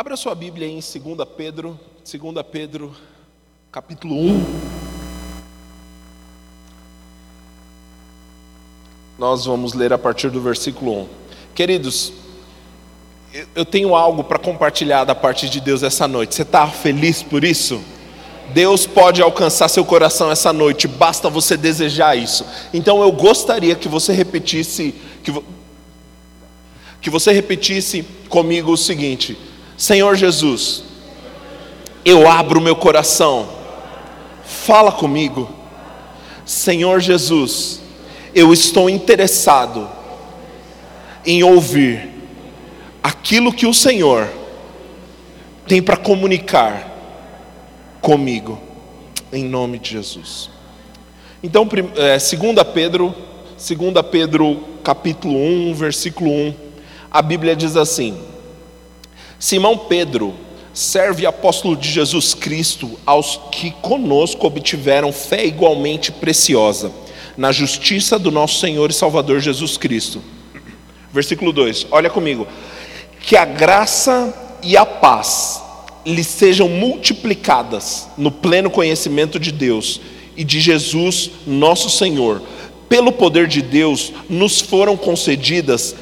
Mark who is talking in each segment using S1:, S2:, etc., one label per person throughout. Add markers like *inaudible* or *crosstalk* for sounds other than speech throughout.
S1: Abra sua Bíblia em 2 Pedro, 2 Pedro, capítulo 1. Nós vamos ler a partir do versículo 1. Queridos, eu tenho algo para compartilhar da parte de Deus essa noite. Você está feliz por isso? Deus pode alcançar seu coração essa noite, basta você desejar isso. Então eu gostaria que você repetisse, que, que você repetisse comigo o seguinte: Senhor Jesus, eu abro meu coração, fala comigo. Senhor Jesus, eu estou interessado em ouvir aquilo que o Senhor tem para comunicar comigo, em nome de Jesus. Então, é, 2 Pedro, 2 Pedro capítulo 1, versículo 1, a Bíblia diz assim: Simão Pedro, serve apóstolo de Jesus Cristo aos que conosco obtiveram fé igualmente preciosa, na justiça do nosso Senhor e Salvador Jesus Cristo. Versículo 2, olha comigo. Que a graça e a paz lhe sejam multiplicadas no pleno conhecimento de Deus e de Jesus, nosso Senhor. Pelo poder de Deus, nos foram concedidas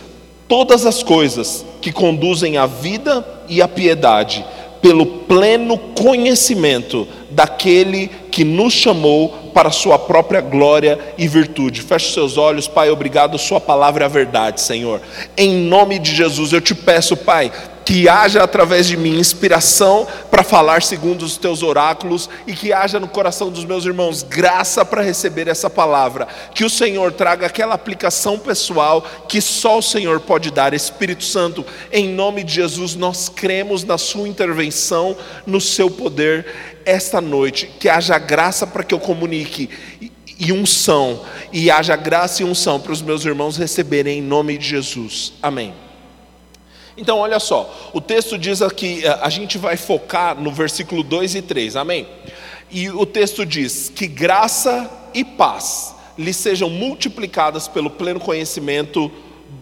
S1: todas as coisas que conduzem à vida e à piedade, pelo pleno conhecimento daquele que nos chamou para a sua própria glória e virtude. Feche seus olhos, Pai, obrigado, sua palavra é a verdade, Senhor. Em nome de Jesus, eu te peço, Pai, que haja através de mim inspiração para falar segundo os teus oráculos e que haja no coração dos meus irmãos graça para receber essa palavra. Que o Senhor traga aquela aplicação pessoal que só o Senhor pode dar. Espírito Santo, em nome de Jesus, nós cremos na Sua intervenção, no Seu poder esta noite. Que haja graça para que eu comunique e unção, e haja graça e unção para os meus irmãos receberem em nome de Jesus. Amém. Então, olha só, o texto diz aqui, eh, a gente vai focar no versículo 2 e 3, amém? E o texto diz: Que graça e paz lhe sejam multiplicadas pelo pleno conhecimento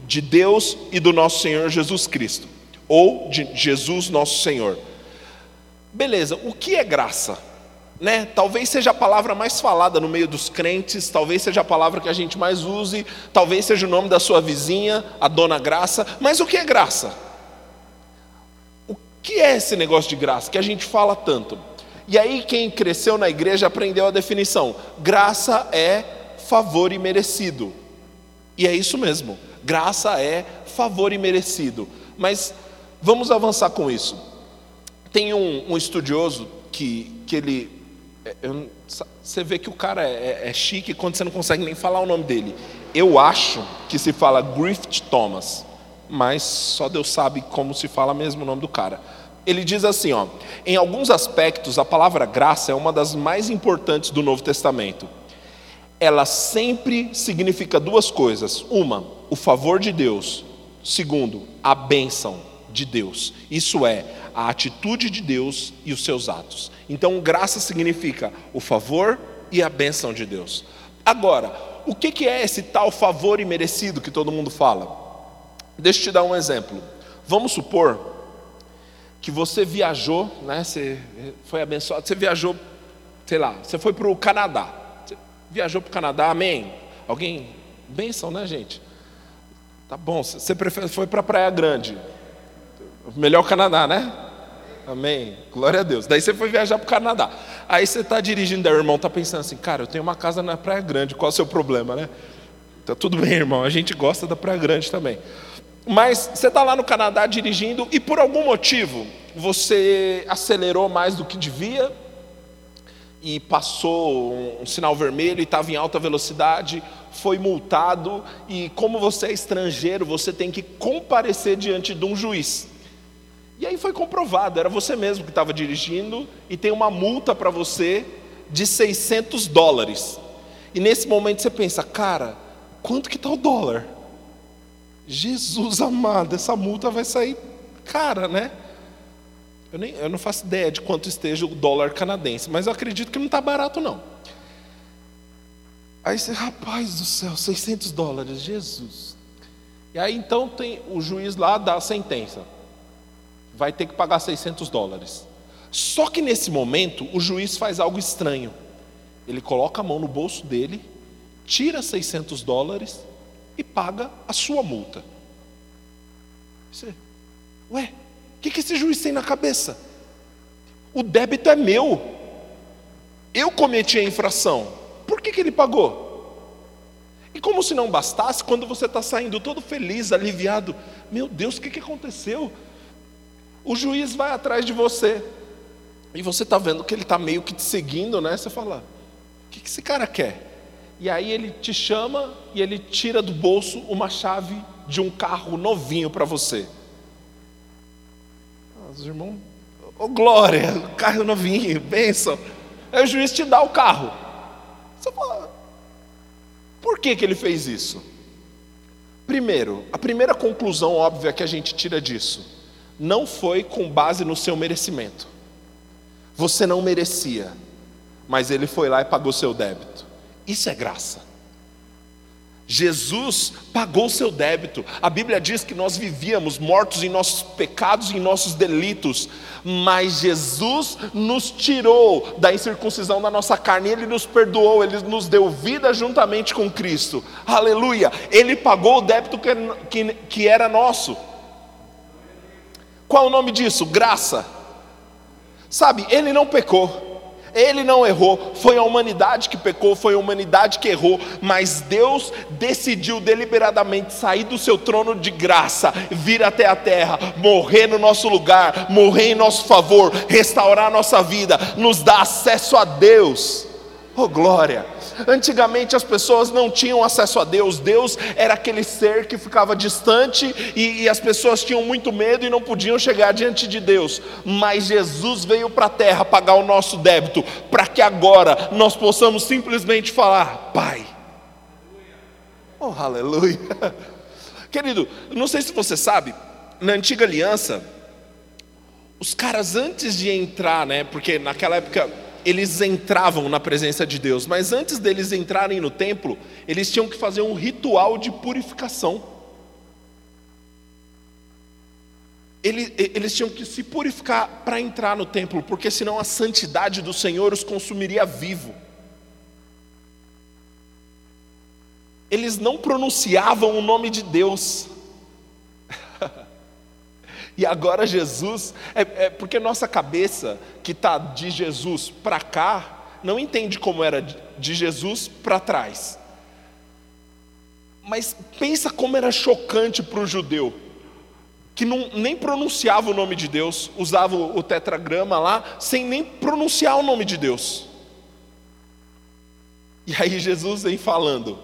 S1: de Deus e do nosso Senhor Jesus Cristo, ou de Jesus nosso Senhor. Beleza, o que é graça? Né? Talvez seja a palavra mais falada no meio dos crentes, talvez seja a palavra que a gente mais use, talvez seja o nome da sua vizinha, a dona Graça, mas o que é graça? Que é esse negócio de graça que a gente fala tanto? E aí, quem cresceu na igreja aprendeu a definição: graça é favor imerecido. E é isso mesmo, graça é favor imerecido. Mas vamos avançar com isso. Tem um, um estudioso que, que ele. É, eu, você vê que o cara é, é, é chique quando você não consegue nem falar o nome dele. Eu acho que se fala Griffith Thomas, mas só Deus sabe como se fala mesmo o nome do cara ele diz assim, ó, em alguns aspectos a palavra graça é uma das mais importantes do Novo Testamento. Ela sempre significa duas coisas: uma, o favor de Deus; segundo, a bênção de Deus. Isso é a atitude de Deus e os seus atos. Então, graça significa o favor e a bênção de Deus. Agora, o que é esse tal favor imerecido que todo mundo fala? Deixa eu te dar um exemplo. Vamos supor que você viajou, né? Você foi abençoado, você viajou, sei lá, você foi para o Canadá. Você viajou para o Canadá, amém? Alguém? Bênção, né, gente? Tá bom, você prefere, foi para a Praia Grande. Melhor Canadá, né? Amém. Glória a Deus. Daí você foi viajar para o Canadá. Aí você está dirigindo, o irmão está pensando assim, cara, eu tenho uma casa na Praia Grande, qual é o seu problema, né? Tá tudo bem, irmão, a gente gosta da Praia Grande também. Mas você está lá no Canadá dirigindo e por algum motivo você acelerou mais do que devia e passou um, sinal vermelho e estava em alta velocidade, foi multado e como você é estrangeiro, você tem que comparecer diante de um juiz. E aí foi comprovado, era você mesmo que estava dirigindo e tem uma multa para você de 600 dólares. E nesse momento você pensa, cara, quanto que está o dólar? Jesus amado, essa multa vai sair cara, né? Eu, nem, eu não faço ideia de quanto esteja o dólar canadense, mas eu acredito que não está barato, não. Aí você, rapaz do céu, 600 dólares, Jesus. E aí então tem o juiz lá dá a sentença. vai ter que pagar 600 dólares. Só que nesse momento, o juiz faz algo estranho. Ele coloca a mão no bolso dele, tira 600 dólares e paga a sua multa. Você, ué, o que, que esse juiz tem na cabeça? O débito é meu. Eu cometi a infração. Por que, que ele pagou? E como se não bastasse, quando você está saindo todo feliz, aliviado, meu Deus, o que, que aconteceu? O juiz vai atrás de você, e você está vendo que ele está meio que te seguindo, né? Você fala, o que, que esse cara quer? E aí ele te chama e ele tira do bolso uma chave de um carro novinho para você. Os irmãos, oh, glória, carro novinho, bênção. Aí o juiz te dá o carro. Você fala, por que, que ele fez isso? Primeiro, a primeira conclusão óbvia que a gente tira disso, não foi com base no seu merecimento. Você não merecia, mas ele foi lá e pagou seu débito. Isso é graça. Jesus pagou seu débito. A Bíblia diz que nós vivíamos mortos em nossos pecados e em nossos delitos, mas Jesus nos tirou da incircuncisão da nossa carne, Ele nos perdoou, Ele nos deu vida juntamente com Cristo. Aleluia! Ele pagou o débito que, que, que era nosso. Qual o nome disso? Graça. Sabe, Ele não pecou. Ele não errou, foi a humanidade que pecou, foi a humanidade que errou, mas Deus decidiu deliberadamente sair do seu trono de graça, vir até a terra, morrer no nosso lugar, morrer em nosso favor, restaurar nossa vida, nos dar acesso a Deus. Oh glória! Antigamente as pessoas não tinham acesso a Deus, Deus era aquele ser que ficava distante e, e as pessoas tinham muito medo e não podiam chegar diante de Deus. Mas Jesus veio para a terra pagar o nosso débito, para que agora nós possamos simplesmente falar: Pai. Oh, aleluia! *laughs* Querido, não sei se você sabe, na antiga aliança, os caras antes de entrar, né, porque naquela época eles entravam na presença de Deus, mas antes deles entrarem no templo, eles tinham que fazer um ritual de purificação. Eles, eles tinham que se purificar para entrar no templo, porque senão a santidade do Senhor os consumiria vivo. Eles não pronunciavam o nome de Deus, e agora Jesus, é, é porque nossa cabeça que está de Jesus para cá, não entende como era de Jesus para trás. Mas pensa como era chocante para o judeu, que não, nem pronunciava o nome de Deus, usava o tetragrama lá, sem nem pronunciar o nome de Deus. E aí Jesus vem falando: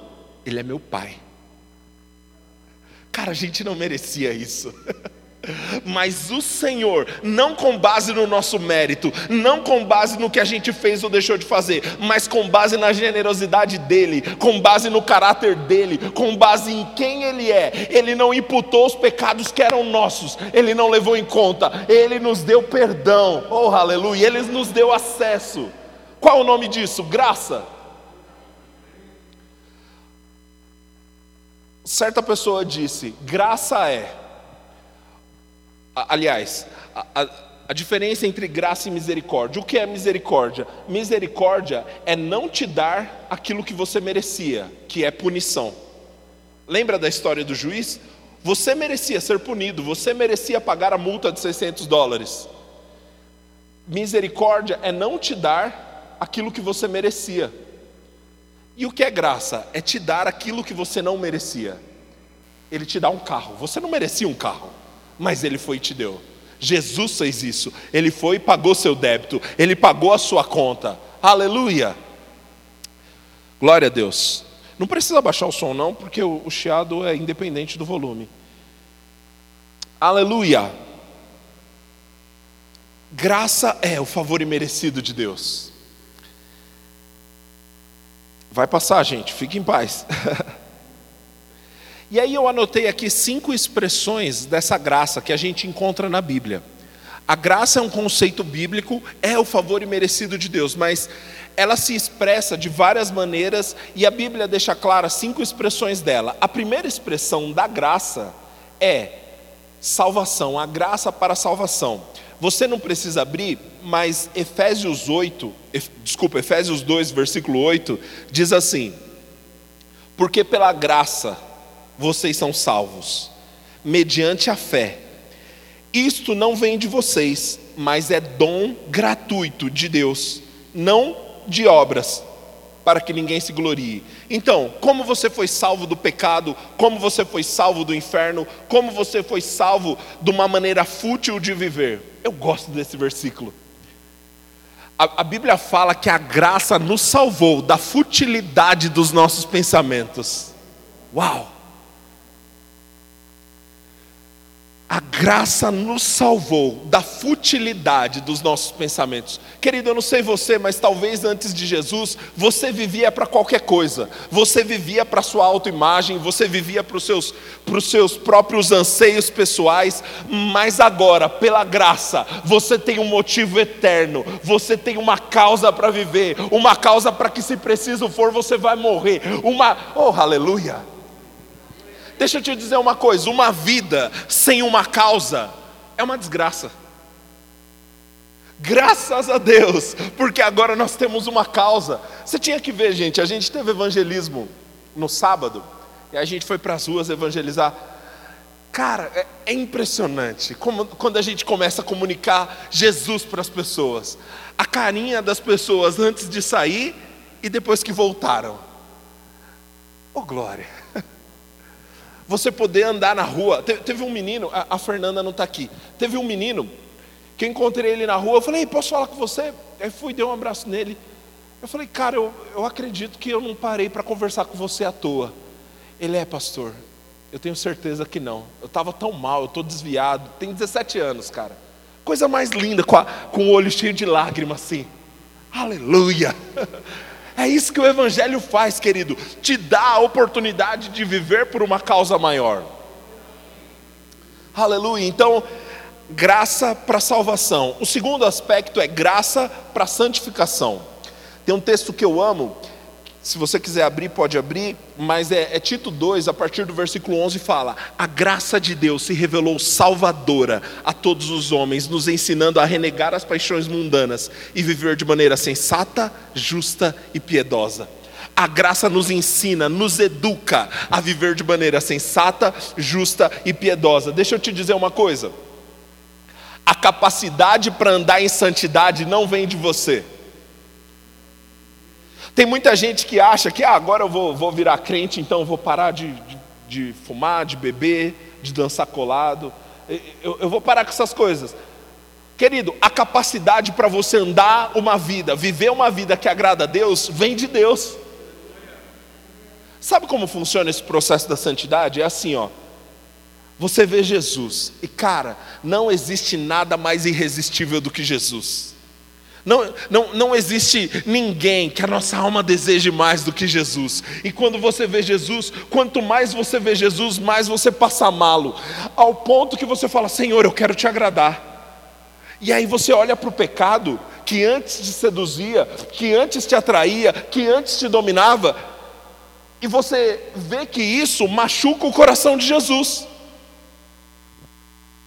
S1: Ele é meu Pai. Cara, a gente não merecia isso. *laughs* Mas o Senhor, não com base no nosso mérito, não com base no que a gente fez ou deixou de fazer, mas com base na generosidade dEle, com base no caráter dEle, com base em quem Ele é, Ele não imputou os pecados que eram nossos, Ele não levou em conta, Ele nos deu perdão, oh aleluia, Ele nos deu acesso. Qual o nome disso? Graça. Certa pessoa disse: graça é Aliás, a, a, a, diferença entre graça e misericórdia. O que é misericórdia? Misericórdia é não te dar aquilo que você merecia, que é punição. Lembra da história do juiz? Você merecia ser punido, você merecia pagar a multa de 600 dólares. Misericórdia é não te dar aquilo que você merecia. E o que é graça? É te dar aquilo que você não merecia. Ele te dá um carro. Você não merecia um carro mas Ele foi e te deu. Jesus fez isso, Ele foi e pagou seu débito, Ele pagou a sua conta. Aleluia! Glória a Deus. Não precisa baixar o som, não, porque o, chiado é independente do volume. Aleluia! Graça é o favor imerecido de Deus. Vai passar, gente, fique em paz. *laughs* E aí eu anotei aqui cinco expressões dessa graça que a gente encontra na Bíblia. A graça é um conceito bíblico, é o favor imerecido de Deus, mas ela se expressa de várias maneiras e a Bíblia deixa clara cinco expressões dela. A primeira expressão da graça é salvação, a graça para a salvação. Você não precisa abrir, mas Efésios 8, desculpa, Efésios 2, versículo 8, diz assim: Porque pela graça vocês são salvos, mediante a fé. Isto não vem de vocês, mas é dom gratuito de Deus, não de obras, para que ninguém se glorie. Então, como você foi salvo do pecado, como você foi salvo do inferno, como você foi salvo de uma maneira fútil de viver. Eu gosto desse versículo. A, a Bíblia fala que a graça nos salvou da futilidade dos nossos pensamentos. Uau! A graça nos salvou da futilidade dos nossos pensamentos. Querido, eu não sei você, mas talvez antes de Jesus você vivia para qualquer coisa. Você vivia para sua autoimagem, você vivia para os seus, seus próprios anseios pessoais, mas agora, pela graça, você tem um motivo eterno, você tem uma causa para viver, uma causa para que se preciso for você vai morrer. Uma, oh, aleluia! Deixa eu te dizer uma coisa: uma vida sem uma causa é uma desgraça. Graças a Deus, porque agora nós temos uma causa. Você tinha que ver, gente, a gente teve evangelismo no sábado, e a gente foi para as ruas evangelizar. Cara, é, é impressionante como, quando a gente começa a comunicar Jesus para as pessoas. A carinha das pessoas antes de sair e depois que voltaram. Oh, glória! Você poder andar na rua. Teve um menino, a Fernanda não está aqui. Teve um menino que eu encontrei ele na rua. Eu falei, posso falar com você? Aí fui, dei um abraço nele. Eu falei, cara, eu, eu acredito que eu não parei para conversar com você à toa. Ele é pastor. Eu tenho certeza que não. Eu estava tão mal, eu estou desviado. Tem 17 anos, cara. Coisa mais linda, com, a, com o olho cheio de lágrimas assim. Aleluia! *laughs* É isso que o Evangelho faz, querido, te dá a oportunidade de viver por uma causa maior. Aleluia. Então, graça para salvação. O segundo aspecto é graça para santificação. Tem um texto que eu amo, se você quiser abrir, pode abrir, mas é, é, Tito 2, a partir do versículo 11, fala: A graça de Deus se revelou salvadora a todos os homens, nos ensinando a renegar as paixões mundanas e viver de maneira sensata, justa e piedosa. A graça nos ensina, nos educa a viver de maneira sensata, justa e piedosa. Deixa eu te dizer uma coisa: a capacidade para andar em santidade não vem de você. Tem muita gente que acha que ah, agora eu vou, vou virar crente, então eu vou parar de, de, de fumar, de beber, de dançar colado. Eu, eu vou parar com essas coisas. Querido, a capacidade para você andar uma vida, viver uma vida que agrada a Deus, vem de Deus. Sabe como funciona esse processo da santidade? É assim, ó. Você vê Jesus, e cara, não existe nada mais irresistível do que Jesus. Não, não, não existe ninguém que a nossa alma deseje mais do que Jesus. E quando você vê Jesus, quanto mais você vê Jesus, mais você passa a. Ao ponto que você fala: Senhor, eu quero te agradar. E aí você olha para o pecado que antes te seduzia, que antes te atraía, que antes te dominava, e você vê que isso machuca o coração de Jesus.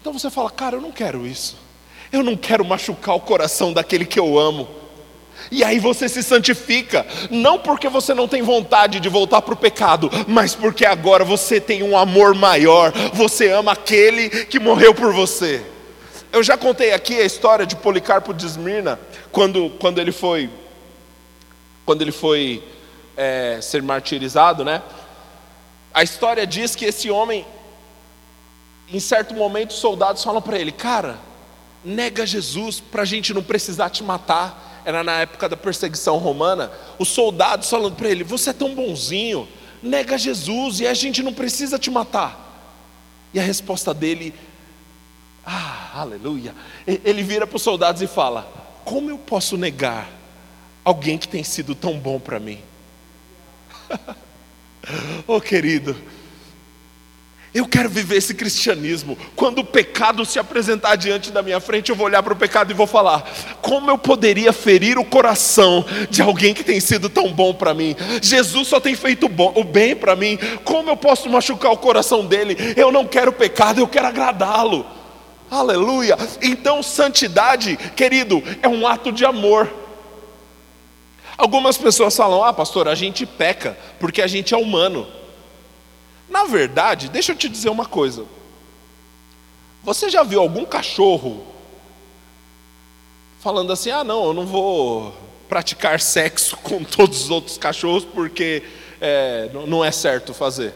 S1: Então você fala: Cara, eu não quero isso. Eu não quero machucar o coração daquele que eu amo. E aí você se santifica, não porque você não tem vontade de voltar para o pecado, mas porque agora você tem um amor maior, você ama aquele que morreu por você. Eu já contei aqui a história de Policarpo de Esmirna, quando, quando ele foi, quando ele foi é, ser martirizado, né? A história diz que esse homem, em certo momento, os soldados falam para ele: Cara, nega Jesus para a gente não precisar te matar. Era na época da perseguição romana. Os soldados falando para ele: Você é tão bonzinho, nega Jesus e a gente não precisa te matar. E a resposta dele, ah, aleluia. Ele vira para os soldados e fala: Como eu posso negar alguém que tem sido tão bom para mim? *laughs* oh querido, Eu quero viver esse cristianismo. Quando o pecado se apresentar diante da minha frente, eu vou olhar para o pecado e vou falar: como eu poderia ferir o coração de alguém que tem sido tão bom para mim? Jesus só tem feito o bem para mim. Como eu posso machucar o coração dele? Eu não quero pecado, eu quero agradá-lo. Aleluia. Então, santidade, querido, é um ato de amor. Algumas pessoas falam: ah, pastor, a gente peca porque a gente é humano. Na verdade, deixa eu te dizer uma coisa. Você já viu algum cachorro falando assim: ah, não, eu não vou praticar sexo *laughs* com todos os outros cachorros porque é, não é certo fazer?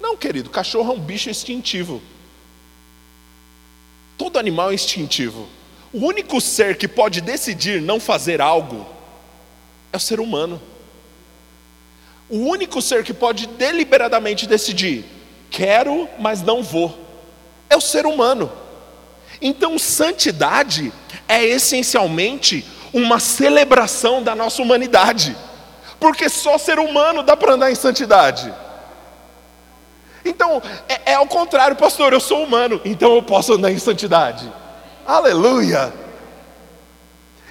S1: Não, querido, cachorro é um bicho instintivo. Todo animal é instintivo. O único ser que pode decidir não fazer algo é o ser humano. O único ser que pode deliberadamente decidir, quero, mas não vou, é o ser humano. Então, santidade é essencialmente uma celebração da nossa humanidade, porque só ser humano dá para andar em santidade. Então, é, é ao contrário, pastor, eu sou humano, então eu posso andar em santidade. Aleluia!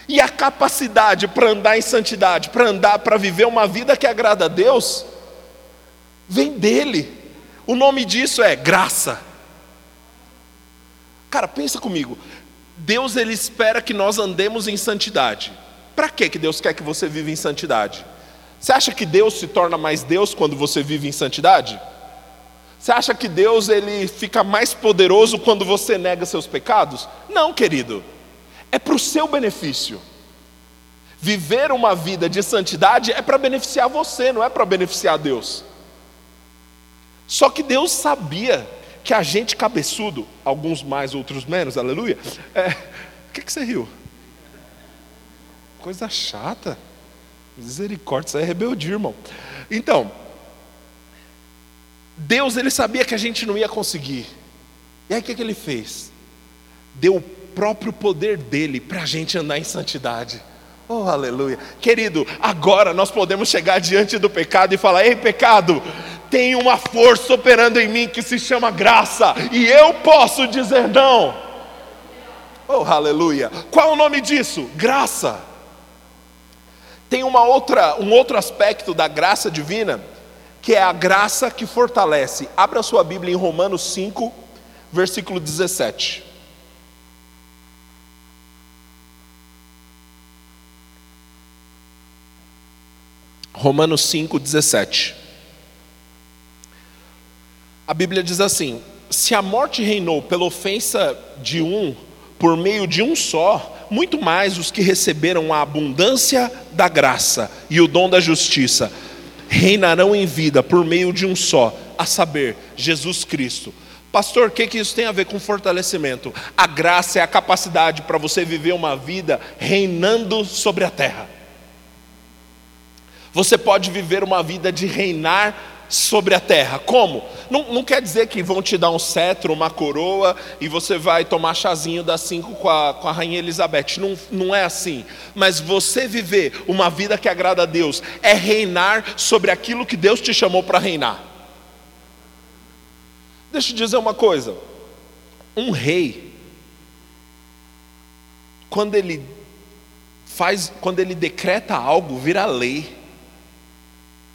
S1: E a capacidade para andar em santidade, para andar, para viver uma vida que agrada a Deus, vem dele. O nome disso é graça. Cara, pensa comigo. Deus ele espera que nós andemos em santidade. Para que que Deus quer que você viva em santidade? Você acha que Deus se torna mais Deus quando você vive em santidade? Você acha que Deus ele fica mais poderoso quando você nega seus pecados? Não, querido é para o seu benefício. Viver uma vida de santidade é para beneficiar você, não é para beneficiar Deus. Só que Deus sabia que a gente cabeçudo, alguns mais, outros menos, aleluia. É, o que, que você riu? Coisa chata. Misericórdia, isso aí é rebeldia, irmão. Então, Deus ele sabia que a gente não ia conseguir. E aí o que, que ele fez? Deu próprio poder dele para a gente andar em santidade. Oh, aleluia. Querido, agora nós podemos chegar diante do pecado e falar: Ei, pecado, tem uma força operando em mim que se chama graça, e eu posso dizer não. Oh, aleluia. Qual é o nome disso? Graça. Tem uma outra, um outro aspecto da graça divina, que é a graça que fortalece. Abra sua Bíblia em Romanos 5, versículo 17. Romanos 5,17. A Bíblia diz assim: se a morte reinou pela ofensa de um, por meio de um só, muito mais os que receberam a abundância da graça e o dom da justiça reinarão em vida por meio de um só, a saber, Jesus Cristo. Pastor, o que, que isso tem a ver com fortalecimento? A graça é a capacidade para você viver uma vida reinando sobre a terra. Você pode viver uma vida de reinar sobre a terra. Como? Não, não, quer dizer que vão te dar um cetro, uma coroa e você vai tomar chazinho das cinco com a, com a rainha Elizabeth. Não, não é assim. Mas você viver uma vida que agrada a Deus é reinar sobre aquilo que Deus te chamou para reinar. Deixa eu dizer uma coisa. Um rei, quando ele faz, quando ele decreta algo, vira lei.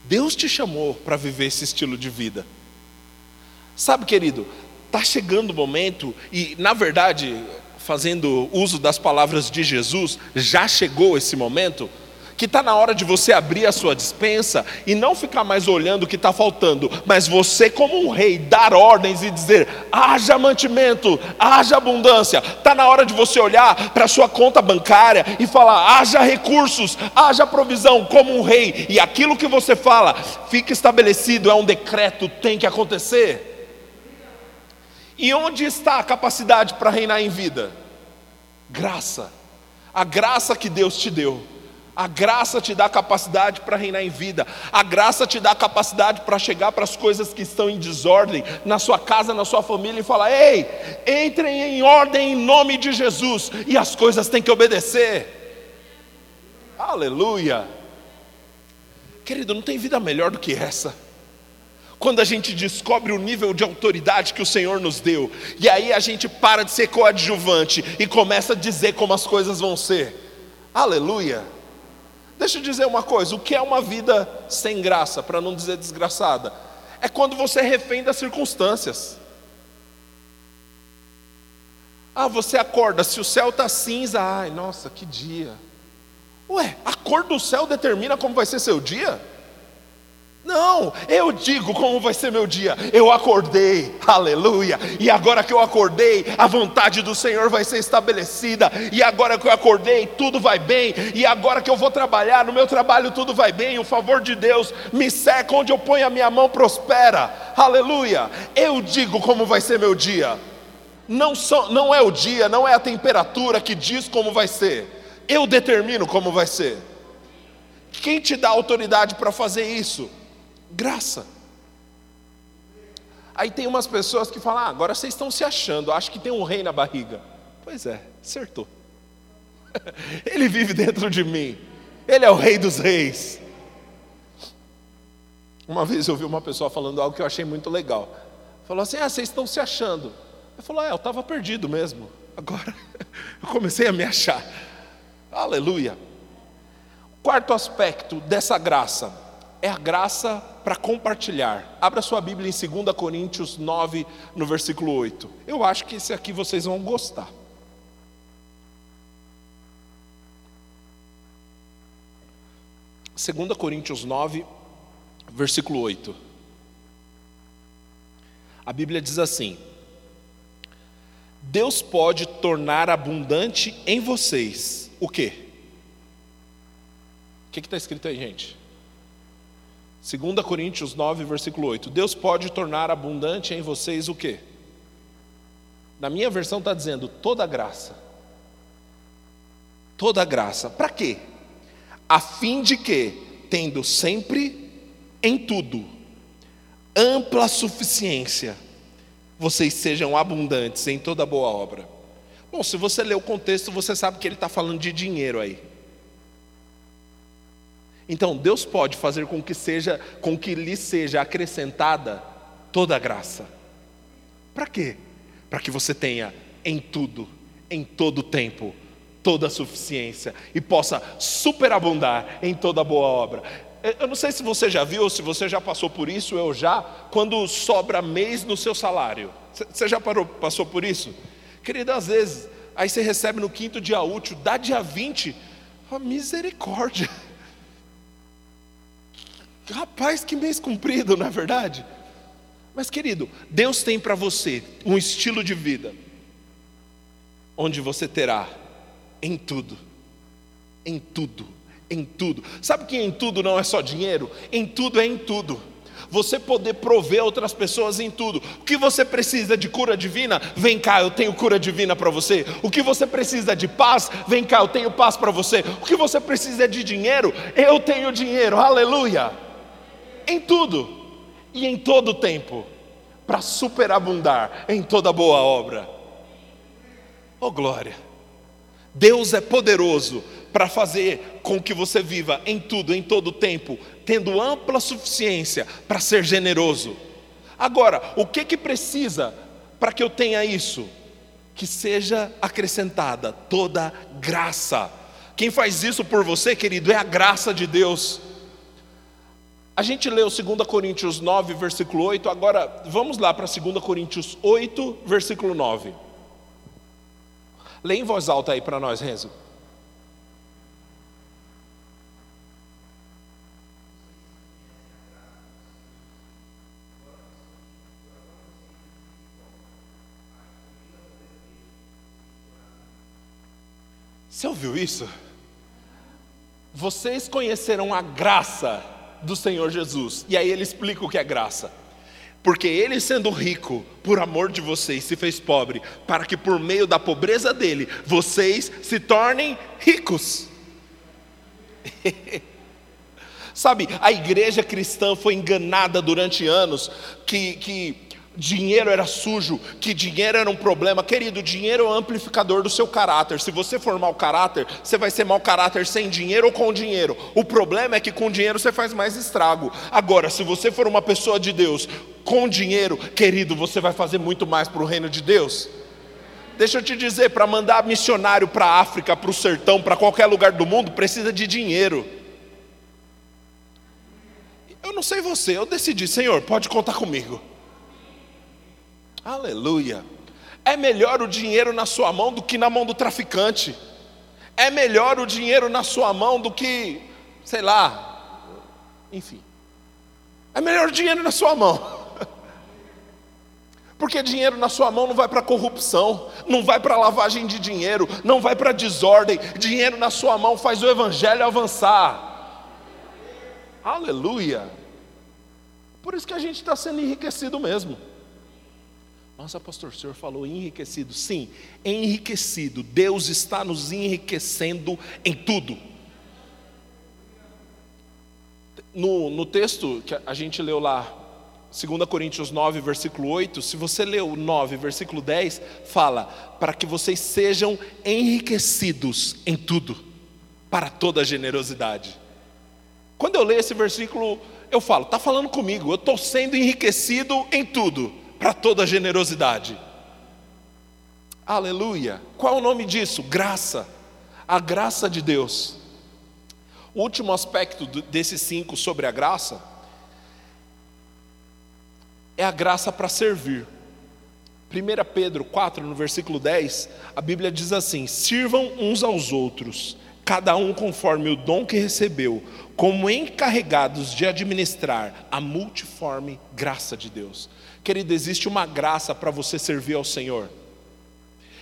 S1: Deus te chamou para viver esse estilo de vida. Sabe, querido, está chegando o momento, e na verdade, fazendo uso das palavras de Jesus, já chegou esse momento que está na hora de você abrir a sua dispensa e não ficar mais olhando o que está faltando, mas você, como um rei, dar ordens e dizer: haja mantimento, haja abundância. Está na hora de você olhar para a sua conta bancária e falar: haja recursos, haja provisão, como um rei, e aquilo que você fala fica estabelecido, é um decreto, tem que acontecer. E onde está a capacidade para reinar em vida? Graça, a graça que Deus te deu. A graça te dá capacidade para reinar em vida. A graça te dá capacidade para chegar para as coisas que estão em desordem na sua casa, na sua família e falar: "Ei, entrem em ordem em nome de Jesus", e as coisas têm que obedecer. Aleluia. Querido, não tem vida melhor do que essa. quando a gente descobre o nível de autoridade que o Senhor nos deu, e aí a gente para de ser coadjuvante e começa a dizer como as coisas vão ser. Aleluia! Deixa eu dizer uma coisa: o que é uma vida sem graça, para não dizer desgraçada? É quando você é refém das circunstâncias. Ah, você acorda, se o céu está cinza, ai, nossa, que dia. Ué, a cor do céu determina como vai ser seu dia? Não, eu digo como vai ser meu dia. Eu acordei, aleluia. E agora que eu acordei, a vontade do Senhor vai ser estabelecida. E agora que eu acordei, tudo vai bem. E agora que eu vou trabalhar, no meu trabalho tudo vai bem. O favor de Deus me seca, onde eu ponho a minha mão prospera. Aleluia. Eu digo como vai ser meu dia. Não, só, não é o dia, não é a temperatura que diz como vai ser. Eu determino como vai ser. Quem te dá autoridade para fazer isso? Graça. Aí tem umas pessoas que falam: ah, agora vocês estão se achando, acho que tem um rei na barriga. Pois é, acertou. *laughs* Ele vive dentro de mim, ele é o rei dos reis. Uma vez eu vi uma pessoa falando algo que eu achei muito legal. Falou assim: ah, vocês estão se achando. Eu falou: é, eu estava perdido mesmo. Agora *laughs* eu comecei a me achar. Aleluia. Quarto aspecto dessa graça é a graça para compartilhar. Abra sua Bíblia em 2 Coríntios 9, no versículo 8. Eu acho que esse aqui vocês vão gostar. Segunda Coríntios 9, versículo 8. A Bíblia diz assim: Deus pode tornar abundante em vocês o quê? O que está escrito aí, gente? 2 Coríntios 9, versículo 8. Deus pode tornar abundante em vocês o quê? Na minha versão está dizendo toda graça. Toda graça. Para quê? A fim de que, tendo sempre em tudo ampla suficiência, vocês sejam abundantes em toda boa obra. Bom, se você ler o contexto, você sabe que ele está falando de dinheiro aí. Então, Deus pode fazer com que seja, com que lhe seja acrescentada toda a graça. Para quê? Para que você tenha em tudo, em todo o tempo, toda a suficiência e possa superabundar em toda boa obra. Eu não sei se você já viu se você já passou por isso, eu já, quando sobra mês no seu salário. Você já parou, passou por isso? Querido, às vezes, aí você recebe no quinto dia útil, dá dia 20, a misericórdia. Rapaz, que mês comprido, não é verdade? Mas, querido, Deus tem para você um estilo de vida, onde você terá em tudo, em tudo, em tudo. Sabe que em tudo não é só dinheiro? Em tudo é em tudo. Você poder prover outras pessoas em tudo. O que você precisa de cura divina? Vem cá, eu tenho cura divina para você. O que você precisa de paz? Vem cá, eu tenho paz para você. O que você precisa de dinheiro? Eu tenho dinheiro. Aleluia em tudo e em todo o tempo, para superabundar em toda boa obra. Oh glória! Deus é poderoso para fazer com que você viva em tudo, em todo o tempo, tendo ampla suficiência para ser generoso. Agora, o que que precisa para que eu tenha isso? Que seja acrescentada toda graça. Quem faz isso por você, querido, é a graça de Deus. A gente leu 2 Coríntios 9, versículo 8, agora vamos lá para 2 Coríntios 8, versículo 9. Lê em voz alta aí para nós, Renzo. Você ouviu isso? Vocês conheceram a graça do Senhor Jesus. E aí ele explica o que é graça. Porque ele, sendo rico, por amor de vocês, se fez pobre, para que por meio da pobreza dele, vocês se tornem ricos. *laughs* Sabe, a igreja cristã foi enganada durante anos que, que dinheiro era sujo, que dinheiro era um problema. Querido, dinheiro é o amplificador do seu caráter. Se você for mau caráter, você vai ser mau caráter sem dinheiro ou com dinheiro. O problema é que com dinheiro você faz mais estrago. Agora, se você for uma pessoa de Deus com dinheiro, querido, você vai fazer muito mais para o reino de Deus. Deixa eu te dizer, para mandar missionário para a África, para o sertão, para qualquer lugar do mundo, precisa de dinheiro. Eu não sei você, eu decidi, Senhor, pode contar comigo. Aleluia. É melhor o dinheiro na sua mão do que na mão do traficante. É melhor o dinheiro na sua mão do que, sei lá, enfim. É melhor o dinheiro na sua mão. *laughs* Porque dinheiro na sua mão não vai para corrupção, não vai para lavagem de dinheiro, não vai para desordem. Dinheiro na sua mão faz o evangelho avançar. Aleluia. Por isso que a gente está sendo enriquecido mesmo. Nossa, pastor, o senhor falou enriquecido. Sim, enriquecido. Deus está nos enriquecendo em tudo. No, no texto que a gente leu lá, 2 Coríntios 9, versículo 8, se você leu o 9, versículo 10, fala: para que vocês sejam enriquecidos em tudo, para toda generosidade. Quando eu leio esse versículo, eu falo, está falando comigo, eu estou sendo enriquecido em tudo para toda generosidade. Aleluia. Qual é o nome disso? Graça. A graça de Deus. O último aspecto desses cinco sobre a graça é a graça para servir. 1 Pedro 4, no versículo 10, a Bíblia diz assim: Sirvam uns aos outros, cada um conforme o dom que recebeu, como encarregados de administrar a multiforme graça de Deus. Querido, existe uma graça para você servir ao Senhor.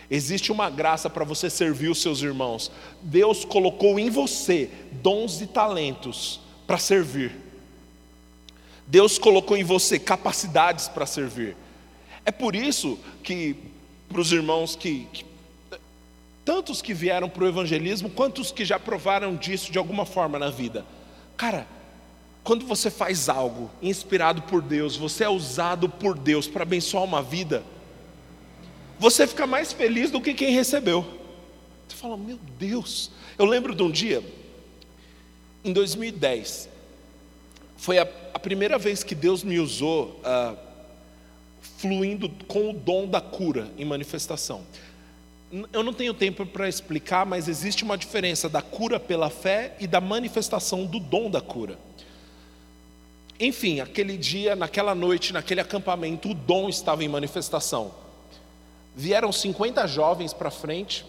S1: Existe uma graça para você servir os seus irmãos. Deus colocou em você dons e talentos para servir. Deus colocou em você capacidades para servir. É por isso que, para os irmãos que, que tantos que vieram para o evangelismo, quantos que já provaram disso de alguma forma na vida, cara, quando você faz algo inspirado por Deus, você é usado por Deus para abençoar uma vida, você fica mais feliz do que quem recebeu. Você fala, meu Deus. Eu lembro de um dia, em 2010, foi a, a primeira vez que Deus me usou uh, fluindo com o dom da cura em manifestação. Eu não tenho tempo para explicar, mas existe uma diferença da cura pela fé e da manifestação do dom da cura. Enfim, aquele dia, naquela noite, naquele acampamento, o dom estava em manifestação. Vieram 50 jovens para frente.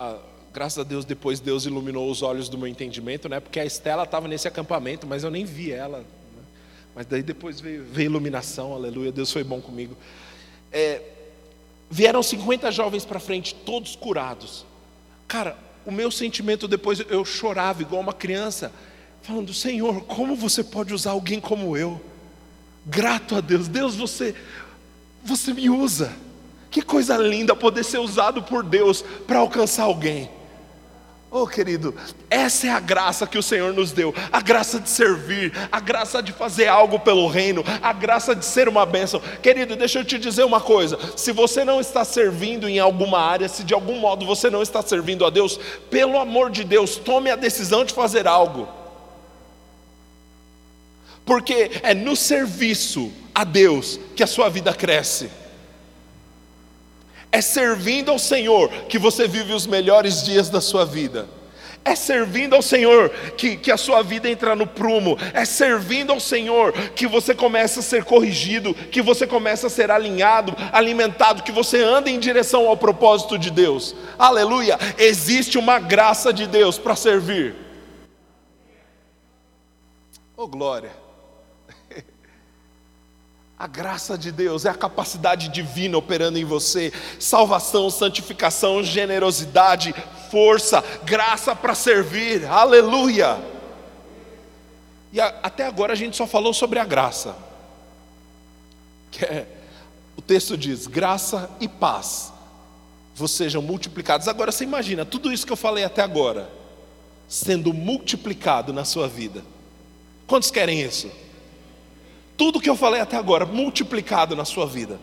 S1: Ah, graças a Deus, depois Deus iluminou os olhos do meu entendimento, né? Porque a Estela estava nesse acampamento, mas eu nem vi ela. Né? Mas daí depois veio, veio iluminação, aleluia, Deus foi bom comigo. É, vieram 50 jovens para frente, todos curados. Cara, o meu sentimento depois, eu chorava igual uma criança falando: Senhor, como você pode usar alguém como eu? Grato a Deus, Deus, você, você me usa. Que coisa linda poder ser usado por Deus para alcançar alguém. Oh, querido, essa é a graça que o Senhor nos deu, a graça de servir, a graça de fazer algo pelo reino, a graça de ser uma bênção. Querido, deixa eu te dizer uma coisa: se você não está servindo em alguma área, se de algum modo você não está servindo a Deus, pelo amor de Deus, tome a decisão de fazer algo porque é no serviço a Deus que a sua vida cresce. É servindo ao Senhor que você vive os melhores dias da sua vida. É servindo ao Senhor que, que a sua vida entra no prumo. É servindo ao Senhor que você começa a ser corrigido, que você começa a ser alinhado, alimentado, que você anda em direção ao propósito de Deus. Aleluia! Existe uma graça de Deus para servir. Oh glória! A graça de Deus é a capacidade divina operando em você, salvação, santificação, generosidade, força, graça para servir, aleluia. E a, até agora a gente só falou sobre a graça, que é, o texto diz: graça e paz vos sejam multiplicados. Agora você imagina tudo isso que eu falei até agora, sendo multiplicado na sua vida. Quantos querem isso? Tudo que eu falei até agora, multiplicado na sua vida.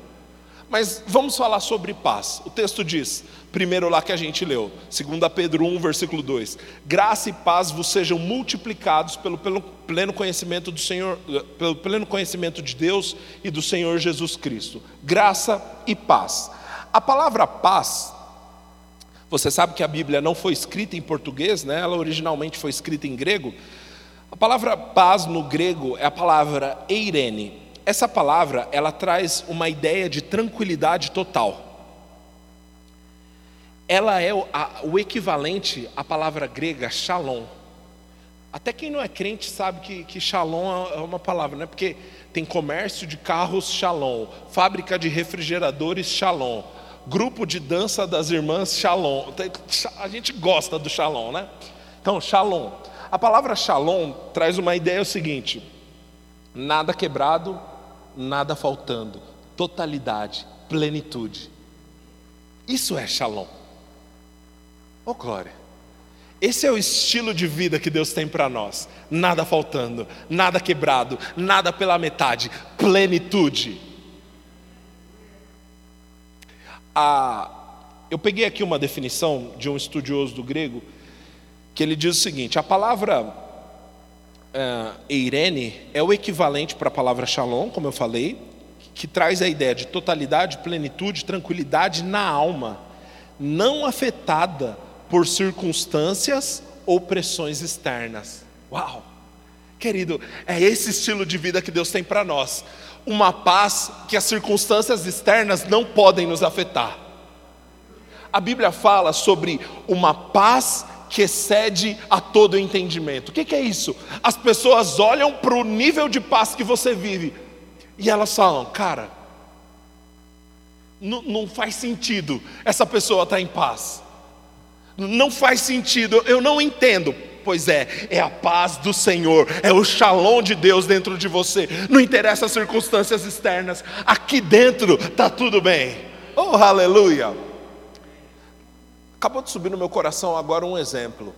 S1: Mas vamos falar sobre paz. O texto diz, primeiro lá que a gente leu, 2 Pedro 1, versículo 2: Graça e paz vos sejam multiplicados pelo, pelo pleno conhecimento do Senhor, pelo pleno conhecimento de Deus e do Senhor Jesus Cristo. Graça e paz. A palavra paz, você sabe que a Bíblia não foi escrita em português, né? Ela originalmente foi escrita em grego. A palavra paz no grego é a palavra eirene. Essa palavra, ela traz uma ideia de tranquilidade total. Ela é o, a, o equivalente à palavra grega shalom. Até quem não é crente sabe que, que shalom é uma palavra, né? Porque tem comércio de carros shalom, fábrica de refrigeradores shalom, grupo de dança das irmãs shalom. A gente gosta do shalom, né? Então, shalom. A palavra shalom traz uma ideia o seguinte: nada quebrado, nada faltando, totalidade, plenitude. Isso é shalom. Oh glória. Esse é o estilo de vida que Deus tem para nós. Nada faltando, nada quebrado, nada pela metade, plenitude. Ah, eu peguei aqui uma definição de um estudioso do grego que ele diz o seguinte: a palavra uh, eirene é o equivalente para a palavra shalom, como eu falei, que traz a ideia de totalidade, plenitude, tranquilidade na alma, não afetada por circunstâncias ou pressões externas. Uau! Querido, é esse estilo de vida que Deus tem para nós. Uma paz que as circunstâncias externas não podem nos afetar. A Bíblia fala sobre uma paz que excede a todo entendimento. O que, que é isso? As pessoas olham para o nível de paz que você vive e elas falam, cara, não, faz sentido essa pessoa estar tá em paz. Não faz sentido, eu não entendo. Pois é, é a paz do Senhor, é o shalom de Deus dentro de você. Não interessa as circunstâncias externas, aqui dentro está tudo bem. Oh, aleluia! Acabou de subir no meu coração agora um exemplo.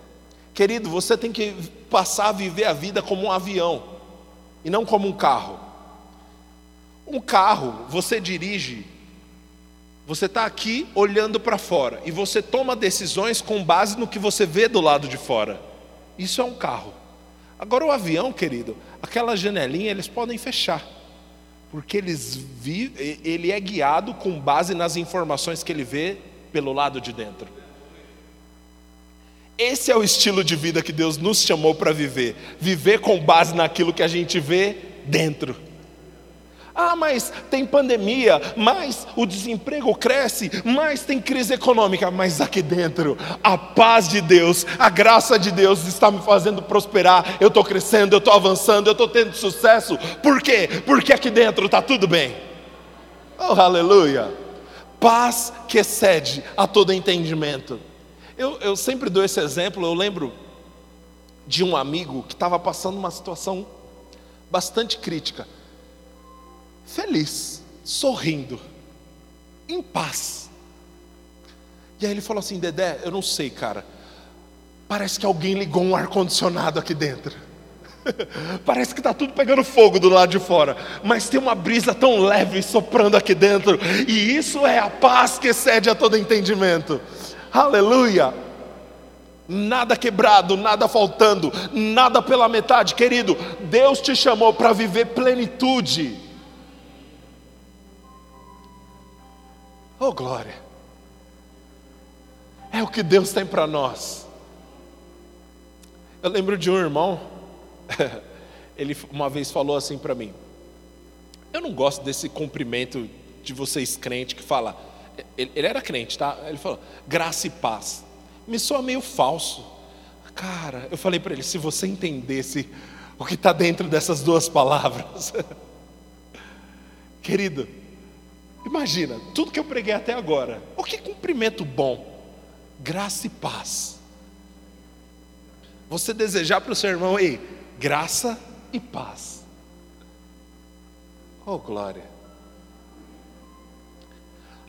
S1: Querido, você tem que passar a viver a vida como um avião e não como um carro. Um carro, você dirige, você está aqui olhando para fora e você toma decisões com base no que você vê do lado de fora. Isso é um carro. Agora o avião, querido, aquela janelinha eles podem fechar, porque eles vi, ele é guiado com base nas informações que ele vê pelo lado de dentro. Esse é o estilo de vida que Deus nos chamou para viver. Viver com base naquilo que a gente vê dentro. Ah, mas tem pandemia, mas o desemprego cresce, mas tem crise econômica, mas aqui dentro, a paz de Deus, a graça de Deus está me fazendo prosperar. Eu estou crescendo, eu estou avançando, eu estou tendo sucesso. Por quê? Porque aqui dentro está tudo bem. Oh, aleluia! Paz que excede a todo entendimento. Eu, eu sempre dou esse exemplo, eu lembro de um amigo que estava passando uma situação bastante crítica, feliz, sorrindo, em paz. E aí ele falou assim: Dedé, eu não sei, cara, parece que alguém ligou um ar-condicionado aqui dentro. *laughs* Parece que está tudo pegando fogo do lado de fora, mas tem uma brisa tão leve soprando aqui dentro, e isso é a paz que excede a todo entendimento. Aleluia. Nada quebrado, nada faltando, nada pela metade, querido. Deus te chamou para viver plenitude. Oh, glória. É o que Deus tem para nós. Eu lembro de um irmão, *laughs* ele uma vez falou assim para mim: Eu não gosto desse cumprimento de vocês crentes que fala, ele, ele era crente, tá? Ele falou, graça e paz. Me soa meio falso. Cara, eu falei para ele: se você entendesse o que está dentro dessas duas palavras, *laughs* querido, imagina, tudo que eu preguei até agora, o que cumprimento bom, graça e paz. Você desejar para o seu irmão, ei, graça e paz. Oh, glória.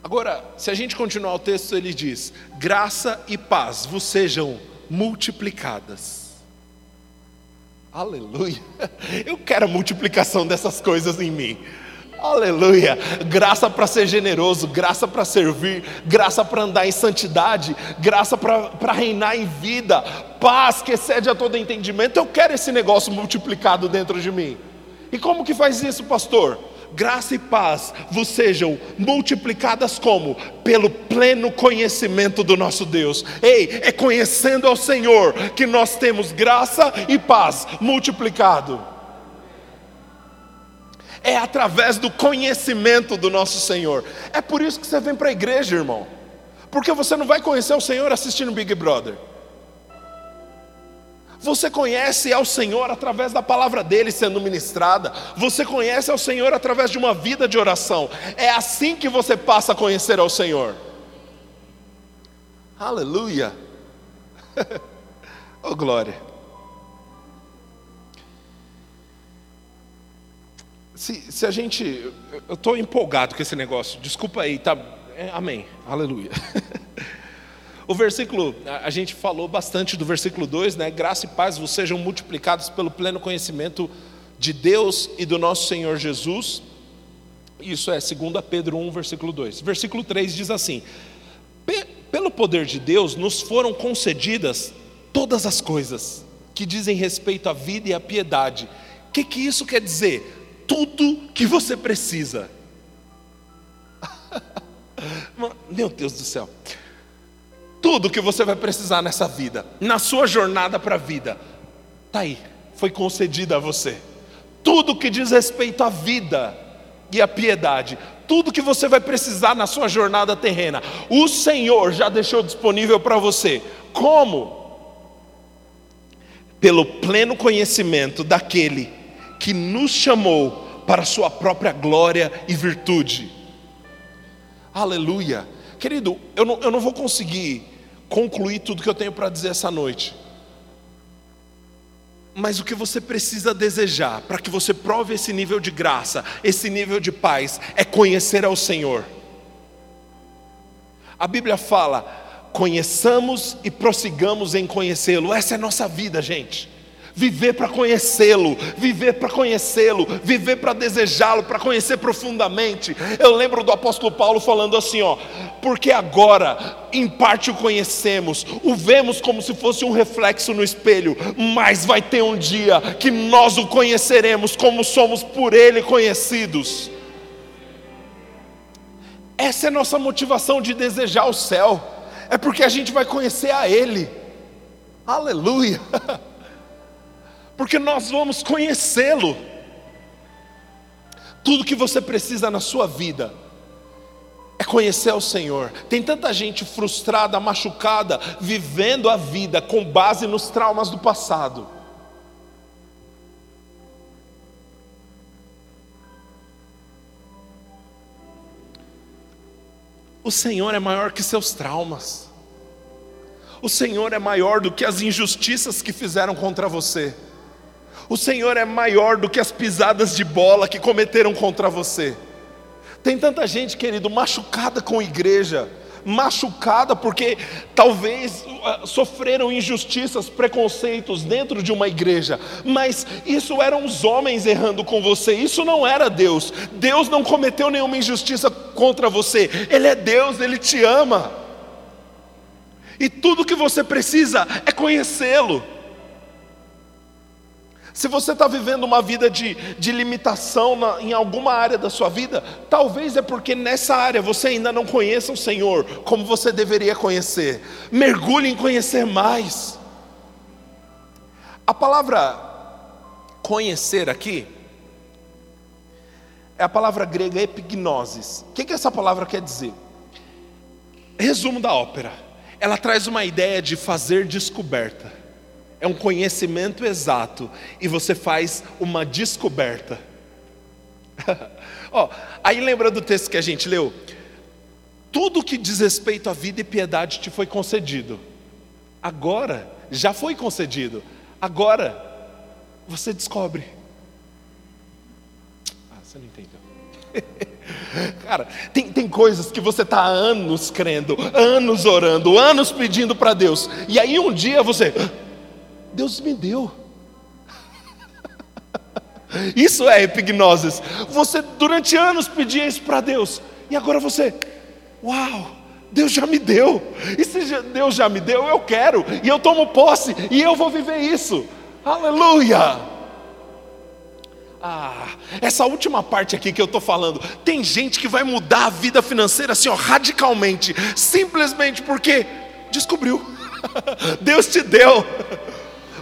S1: Agora, se a gente continuar o texto, ele diz: graça e paz vos sejam multiplicadas. Aleluia. *laughs* Eu quero a multiplicação dessas coisas em mim. Aleluia. Graça para ser generoso, graça para servir, graça para andar em santidade, graça para reinar em vida, paz que excede a todo entendimento. Eu quero esse negócio multiplicado dentro de mim. E como que faz isso, pastor? Graça e paz vos sejam multiplicadas como? Pelo pleno conhecimento do nosso Deus. Ei, é conhecendo ao Senhor que nós temos graça e paz multiplicado. É através do conhecimento do nosso Senhor. É por isso que você vem para a igreja, irmão. Porque você não vai conhecer o Senhor assistindo Big Brother. Você conhece ao Senhor através da palavra dele sendo ministrada. Você conhece ao Senhor através de uma vida de oração. É assim que você passa a conhecer ao Senhor. Aleluia. *laughs* oh glória. Se, se a gente. Eu estou empolgado com esse negócio. Desculpa aí, tá? É, amém. Aleluia. *laughs* O versículo, a gente falou bastante do versículo 2, né? Graça e paz vos sejam multiplicados pelo pleno conhecimento de Deus e do nosso Senhor Jesus. Isso é 2 Pedro 1, versículo 2. Versículo 3 diz assim: Pelo poder de Deus nos foram concedidas todas as coisas que dizem respeito à vida e à piedade. O que, que isso quer dizer? Tudo que você precisa. *laughs* Meu Deus do céu. Tudo que você vai precisar nessa vida, na sua jornada para a vida, está aí, foi concedido a você. Tudo que diz respeito à vida e à piedade, tudo que você vai precisar na sua jornada terrena, o Senhor já deixou disponível para você. Como? Pelo pleno conhecimento daquele que nos chamou para a sua própria glória e virtude. Aleluia. Querido, eu não, eu não vou conseguir concluir tudo que eu tenho para dizer essa noite. Mas o que você precisa desejar para que você prove esse nível de graça, esse nível de paz, é conhecer ao Senhor. A Bíblia fala: conheçamos e prossigamos em conhecê-lo. Essa é a nossa vida, gente viver para conhecê-lo, viver para conhecê-lo, viver para desejá-lo, para conhecer profundamente. Eu lembro do apóstolo Paulo falando assim, ó, porque agora em parte o conhecemos, o vemos como se fosse um reflexo no espelho, mas vai ter um dia que nós o conheceremos como somos por ele conhecidos. Essa é nossa motivação de desejar o céu, é porque a gente vai conhecer a Ele. Aleluia! *laughs* porque nós vamos conhecê-lo. Tudo que você precisa na sua vida é conhecer o Senhor. Tem tanta gente frustrada, machucada, vivendo a vida com base nos traumas do passado. O Senhor é maior que seus traumas. O Senhor é maior do que as injustiças que fizeram contra você. O Senhor é maior do que as pisadas de bola que cometeram contra você. Tem tanta gente, querido, machucada com igreja, machucada porque talvez uh, sofreram injustiças, preconceitos dentro de uma igreja, mas isso eram os homens errando com você, isso não era Deus. Deus não cometeu nenhuma injustiça contra você, Ele é Deus, Ele te ama. E tudo que você precisa é conhecê-lo. Se você está vivendo uma vida de, de limitação na, em alguma área da sua vida, talvez é porque nessa área você ainda não conheça o Senhor como você deveria conhecer. Mergulhe em conhecer mais. A palavra conhecer aqui é a palavra grega epignosis. O que, que essa palavra quer dizer? Resumo da ópera. Ela traz uma ideia de fazer descoberta é um conhecimento exato e você faz uma descoberta. *laughs* oh, aí lembra do texto que a gente leu? Tudo que diz respeito à vida e piedade te foi concedido. Agora, já foi concedido. Agora, você descobre. Ah, você não entendeu. *laughs* Cara, tem, tem coisas que você está anos crendo, anos orando, anos pedindo para Deus, e aí um dia você, Deus me deu. *laughs* Isso é epignosis. Você durante anos pedia isso para Deus, e agora você, uau, Deus já me deu. E se Deus já me deu, eu quero, e eu tomo posse, e eu vou viver isso. Aleluia! Ah, essa última parte aqui que eu estou falando, tem gente que vai mudar a vida financeira assim, ó, radicalmente, simplesmente porque descobriu. *laughs* Deus te deu.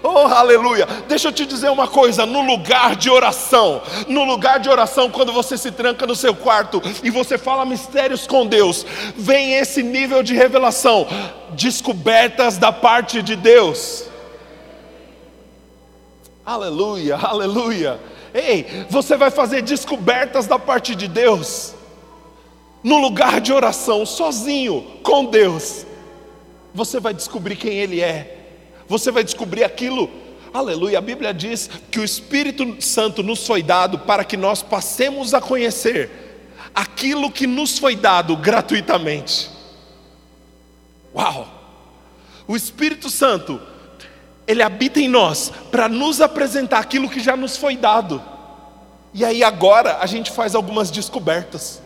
S1: Oh, aleluia. Deixa eu te dizer uma coisa: no lugar de oração, no lugar de oração, quando você se tranca no seu quarto e você fala mistérios com Deus, vem esse nível de revelação, descobertas da parte de Deus. Aleluia, aleluia. Ei, você vai fazer descobertas da parte de Deus, no lugar de oração, sozinho, com Deus. Você vai descobrir quem Ele é, você vai descobrir aquilo. Aleluia, a Bíblia diz que o Espírito Santo nos foi dado para que nós passemos a conhecer aquilo que nos foi dado gratuitamente. Uau! O Espírito Santo ele habita em nós para nos apresentar aquilo que já nos foi dado. E aí agora a gente faz algumas descobertas.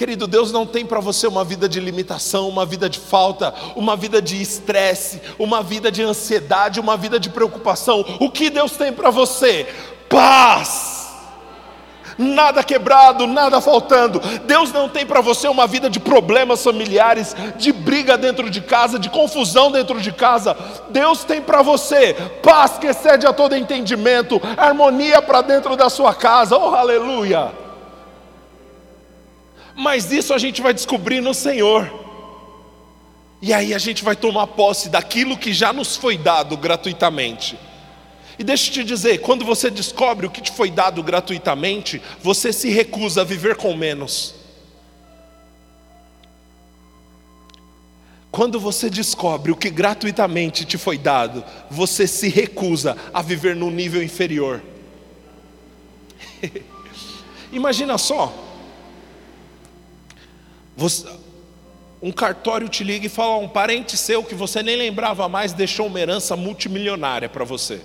S1: Querido, Deus não tem para você uma vida de limitação, uma vida de falta, uma vida de estresse, uma vida de ansiedade, uma vida de preocupação. O que Deus tem para você? Paz nada quebrado, nada faltando. Deus não tem para você uma vida de problemas familiares, de briga dentro de casa, de confusão dentro de casa. Deus tem para você paz que excede a todo entendimento, harmonia para dentro da sua casa. Oh, aleluia! Mas isso a gente vai descobrir no Senhor. E aí a gente vai tomar posse daquilo que já nos foi dado gratuitamente. E deixa eu te dizer, quando você descobre o que te foi dado gratuitamente, você se recusa a viver com menos. Quando você descobre o que gratuitamente te foi dado, você se recusa a viver num nível inferior. *laughs* Imagina só, você, um cartório te liga e fala: um parente seu que você nem lembrava mais deixou uma herança multimilionária para você.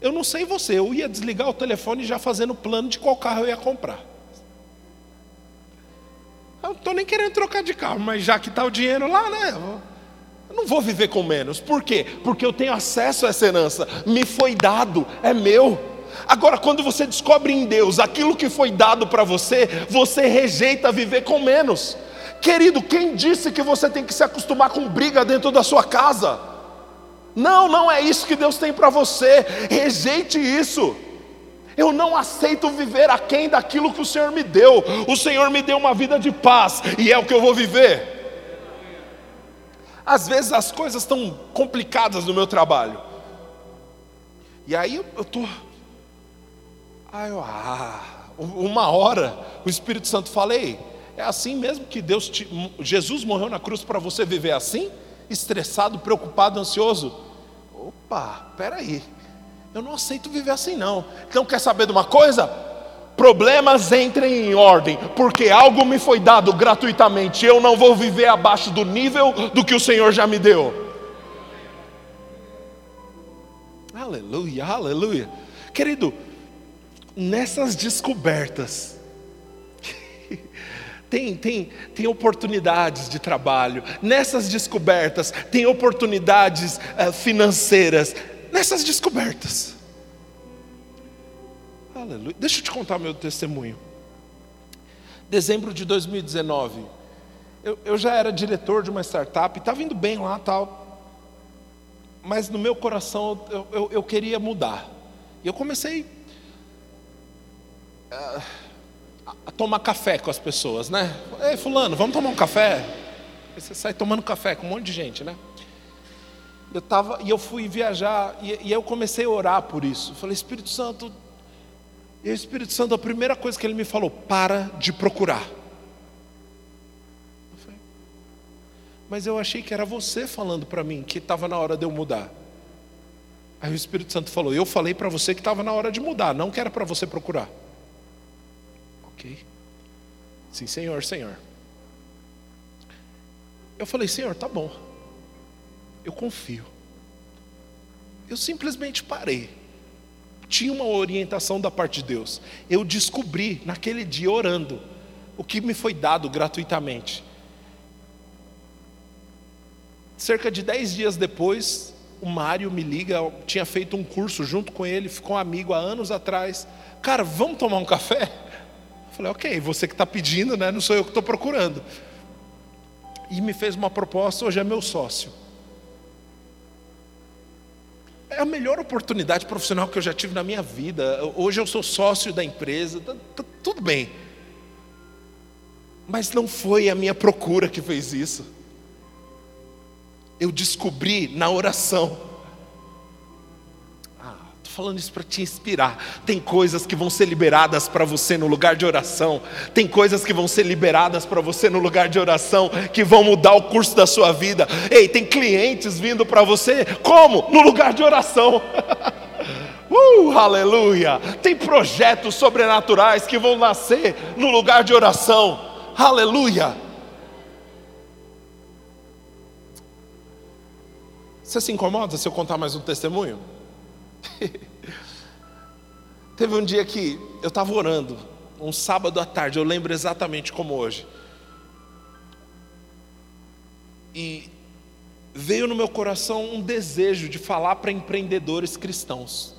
S1: Eu não sei você, eu ia desligar o telefone já fazendo plano de qual carro eu ia comprar. Eu não estou nem querendo trocar de carro, mas já que está o dinheiro lá, né? Eu não vou viver com menos. Por quê? Porque eu tenho acesso a essa herança. Me foi dado, é meu. Agora, quando você descobre em Deus aquilo que foi dado para você, você rejeita viver com menos. Querido, quem disse que você tem que se acostumar com briga dentro da sua casa? Não, não é isso que Deus tem para você. Rejeite isso. Eu não aceito viver aquém daquilo que o Senhor me deu. O Senhor me deu uma vida de paz e é o que eu vou viver. Às vezes as coisas estão complicadas no meu trabalho. E aí eu estou. Aí eu, ah, uma hora o Espírito Santo falei, é assim mesmo que Deus te, Jesus morreu na cruz para você viver assim? Estressado, preocupado, ansioso? opa, peraí, eu não aceito viver assim não. Então quer saber de uma coisa? Problemas entrem em ordem, porque algo me foi dado gratuitamente. Eu não vou viver abaixo do nível do que o Senhor já me deu. Aleluia, aleluia. Querido, nessas descobertas, *laughs* tem, tem, tem oportunidades de trabalho, nessas descobertas, tem oportunidades uh, financeiras, nessas descobertas. Aleluia. Deixa eu te contar meu testemunho. Dezembro de 2019, eu, eu já era diretor de uma startup, estava indo bem lá tal, mas no meu coração eu, eu, eu queria mudar. E eu comecei. Uh, a tomar café com as pessoas, né? Ei, fulano, vamos tomar um café? Aí você sai tomando café com um monte de gente, né? Eu tava, e eu fui viajar, e, e eu comecei a orar por isso. Eu falei, Espírito Santo, e o Espírito Santo, a primeira coisa que ele me falou, para de procurar. Eu falei, mas eu achei que era você falando para mim que estava na hora de eu mudar. Aí o Espírito Santo falou, eu falei para você que estava na hora de mudar, não que era para você procurar. Ok? Sim, Senhor, Senhor. Eu falei, Senhor, tá bom. Eu confio. Eu simplesmente parei. Tinha uma orientação da parte de Deus. Eu descobri naquele dia orando o que me foi dado gratuitamente. Cerca de dez dias depois, o Mário me liga, tinha feito um curso junto com ele, ficou um amigo há anos atrás. Cara, vamos tomar um café? Falei, ok, você que está pedindo, né? Não sou eu que estou procurando. E me fez uma proposta, hoje é meu sócio. É a melhor oportunidade profissional que eu já tive na minha vida. Hoje eu sou sócio da empresa, tá, tá, tudo bem. Mas não foi a minha procura que fez isso. Eu descobri na oração falando isso para te inspirar. Tem coisas que vão ser liberadas para você no lugar de oração. Tem coisas que vão ser liberadas para você no lugar de oração que vão mudar o curso da sua vida. Ei, tem clientes vindo para você como? No lugar de oração. *laughs* Uh, aleluia! Tem projetos sobrenaturais que vão nascer no lugar de oração. Aleluia! Você se incomoda se eu contar mais um testemunho? *laughs* Teve um dia que eu estava orando, um sábado à tarde, eu lembro exatamente como hoje. E veio no meu coração um desejo de falar para empreendedores cristãos.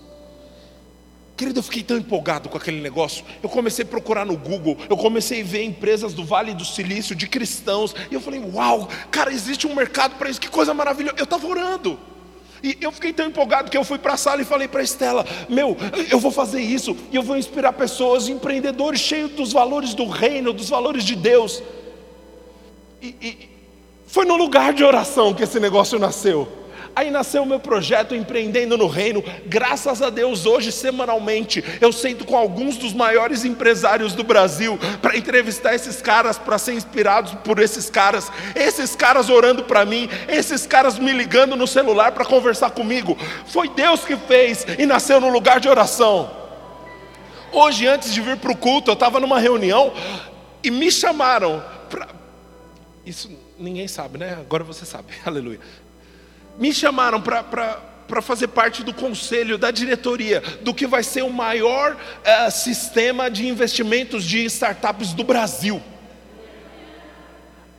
S1: Querido, eu fiquei tão empolgado com aquele negócio. Eu comecei a procurar no Google, eu comecei a ver empresas do Vale do Silício, de cristãos, e eu falei: Uau, cara, existe um mercado para isso, que coisa maravilhosa. Eu estava orando. E eu fiquei tão empolgado que eu fui para a sala e falei para Estela: Meu, eu vou fazer isso e eu vou inspirar pessoas, empreendedores cheios dos valores do reino, dos valores de Deus. E, e foi no lugar de oração que esse negócio nasceu. Aí nasceu o meu projeto Empreendendo no Reino. Graças a Deus, hoje, semanalmente, eu sento com alguns dos maiores empresários do Brasil para entrevistar esses caras, para ser inspirados por esses caras. Esses caras orando para mim, esses caras me ligando no celular para conversar comigo. Foi Deus que fez e nasceu no lugar de oração. Hoje, antes de vir para o culto, eu estava numa reunião e me chamaram. Isso ninguém sabe, né? Agora você sabe, *laughs* aleluia me chamaram para fazer parte do conselho, da diretoria, do que vai ser o maior uh, sistema de investimentos de startups do Brasil.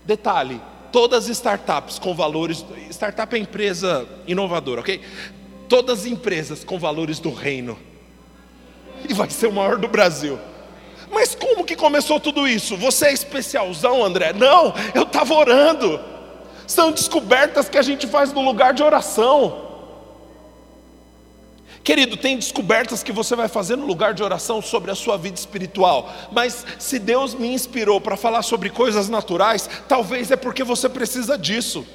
S1: Detalhe: todas as startups com valores. Startup é empresa inovadora, ok? Todas as empresas com valores do reino. E vai ser o maior do Brasil. Mas como que começou tudo isso? Você é especialzão, André? Não, eu estava orando são descobertas que a gente faz no lugar de oração. Querido, tem descobertas que você vai fazer no lugar de oração sobre a sua vida espiritual, mas se Deus me inspirou para falar sobre coisas naturais, talvez é porque você precisa disso.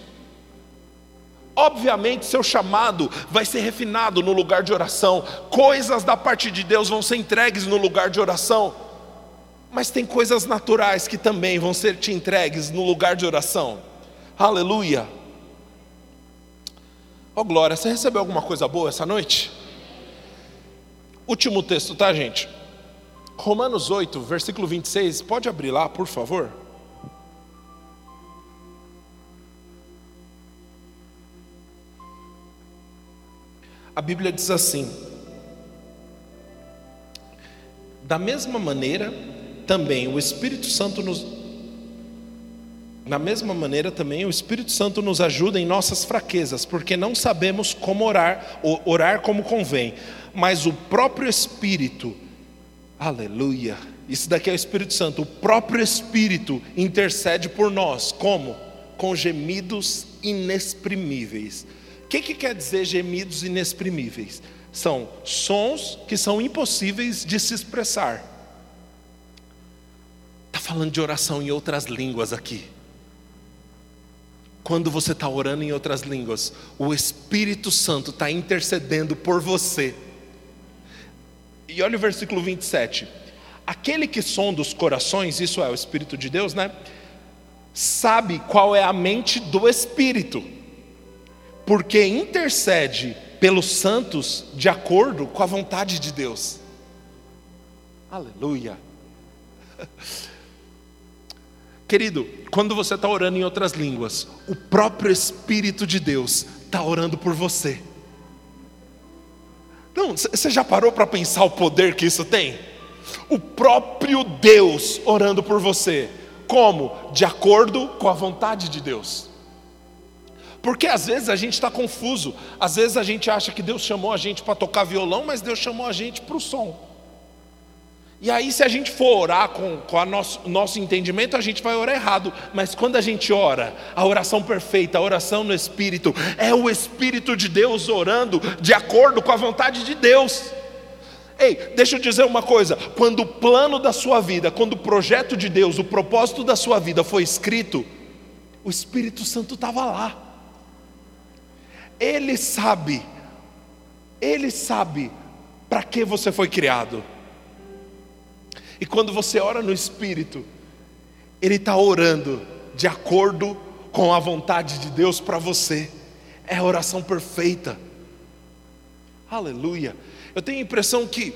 S1: Obviamente, seu chamado vai ser refinado no lugar de oração, coisas da parte de Deus vão ser entregues no lugar de oração, mas tem coisas naturais que também vão ser te entregues no lugar de oração. Aleluia. Oh glória, você recebeu alguma coisa boa essa noite? Último texto, tá, gente? Romanos 8, versículo 26. Pode abrir lá, por favor? A Bíblia diz assim: Da mesma maneira, também o Espírito Santo nos da mesma maneira também o Espírito Santo nos ajuda em nossas fraquezas, porque não sabemos como orar, ou orar como convém, mas o próprio Espírito, aleluia, isso daqui é o Espírito Santo, o próprio Espírito intercede por nós, como? Com gemidos inexprimíveis. O que, que quer dizer gemidos inexprimíveis? São sons que são impossíveis de se expressar. Está falando de oração em outras línguas aqui. Quando você está orando em outras línguas, o Espírito Santo está intercedendo por você. E olha o versículo 27. Aquele que sonda os corações, isso é o Espírito de Deus, né? Sabe qual é a mente do Espírito, porque intercede pelos santos de acordo com a vontade de Deus. Aleluia. *laughs* Querido, quando você está orando em outras línguas, o próprio Espírito de Deus está orando por você. Não, você já parou para pensar o poder que isso tem? O próprio Deus orando por você. Como? De acordo com a vontade de Deus. Porque às vezes a gente está confuso, às vezes a gente acha que Deus chamou a gente para tocar violão, mas Deus chamou a gente para o som. E aí, se a gente for orar com, com o nosso, nosso entendimento, a gente vai orar errado. Mas quando a gente ora, a oração perfeita, a oração no Espírito, é o Espírito de Deus orando de acordo com a vontade de Deus. Ei, deixa eu dizer uma coisa: quando o plano da sua vida, quando o projeto de Deus, o propósito da sua vida foi escrito, o Espírito Santo estava lá. Ele sabe, ele sabe para que você foi criado. E quando você ora no Espírito, Ele está orando de acordo com a vontade de Deus para você. É a oração perfeita. Aleluia. Eu tenho a impressão que,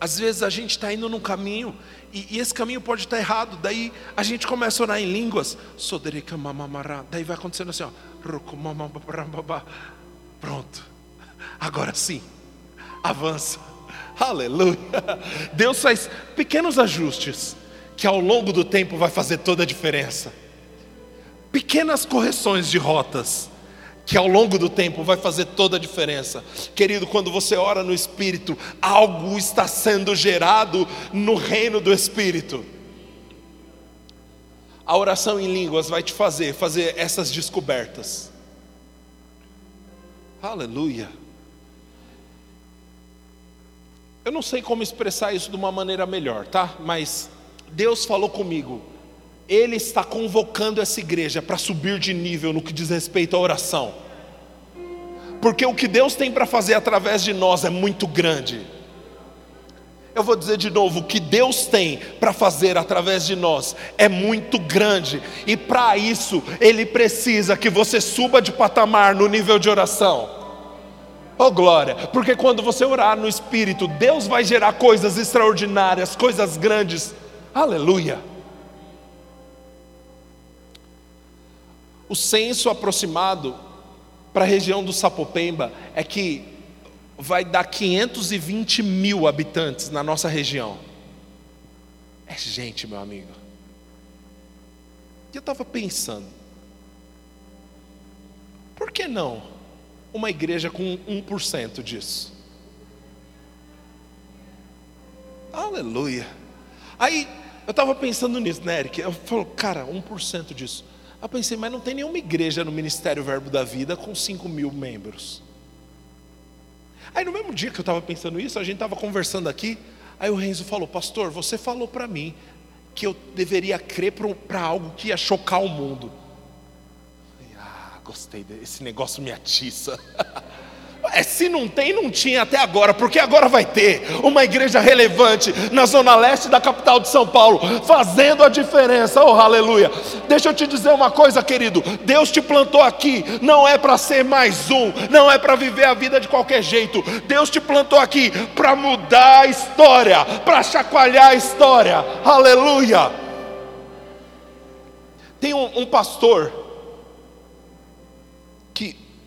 S1: às vezes, a gente está indo num caminho, e, e, esse caminho pode estar errado. Daí a gente começa a orar em línguas. Daí vai acontecendo assim, ó. Pronto. Agora sim. Avança. Aleluia. Deus faz pequenos ajustes que ao longo do tempo vai fazer toda a diferença. Pequenas correções de rotas que ao longo do tempo vai fazer toda a diferença. Querido, quando você ora no espírito, algo está sendo gerado no reino do espírito. A oração em línguas vai te fazer fazer essas descobertas. Aleluia. Eu não sei como expressar isso de uma maneira melhor, tá? Mas Deus falou comigo. Ele está convocando essa igreja para subir de nível no que diz respeito à oração. Porque o que Deus tem para fazer através de nós é muito grande. Eu vou dizer de novo: o que Deus tem para fazer através de nós é muito grande, e para isso, Ele precisa que você suba de patamar no nível de oração. Oh glória, porque quando você orar no Espírito, Deus vai gerar coisas extraordinárias, coisas grandes. Aleluia. O censo aproximado para a região do Sapopemba é que vai dar 520 mil habitantes na nossa região. É gente, meu amigo. E eu estava pensando, por que não? Uma igreja com 1% disso. Aleluia. Aí eu estava pensando nisso, né, Eric? Eu falo, cara, 1% disso. Eu pensei, mas não tem nenhuma igreja no Ministério Verbo da Vida com 5 mil membros. Aí no mesmo dia que eu estava pensando isso, a gente estava conversando aqui. Aí o Renzo falou, pastor, você falou para mim que eu deveria crer para algo que ia chocar o mundo gostei desse negócio me atiça. *laughs* É, se não tem, não tinha até agora, porque agora vai ter uma igreja relevante na zona leste da capital de São Paulo, fazendo a diferença, oh aleluia. Deixa eu te dizer uma coisa, querido: Deus te plantou aqui, não é para ser mais um, não é para viver a vida de qualquer jeito, Deus te plantou aqui para mudar a história, para chacoalhar a história, aleluia. Tem um, um pastor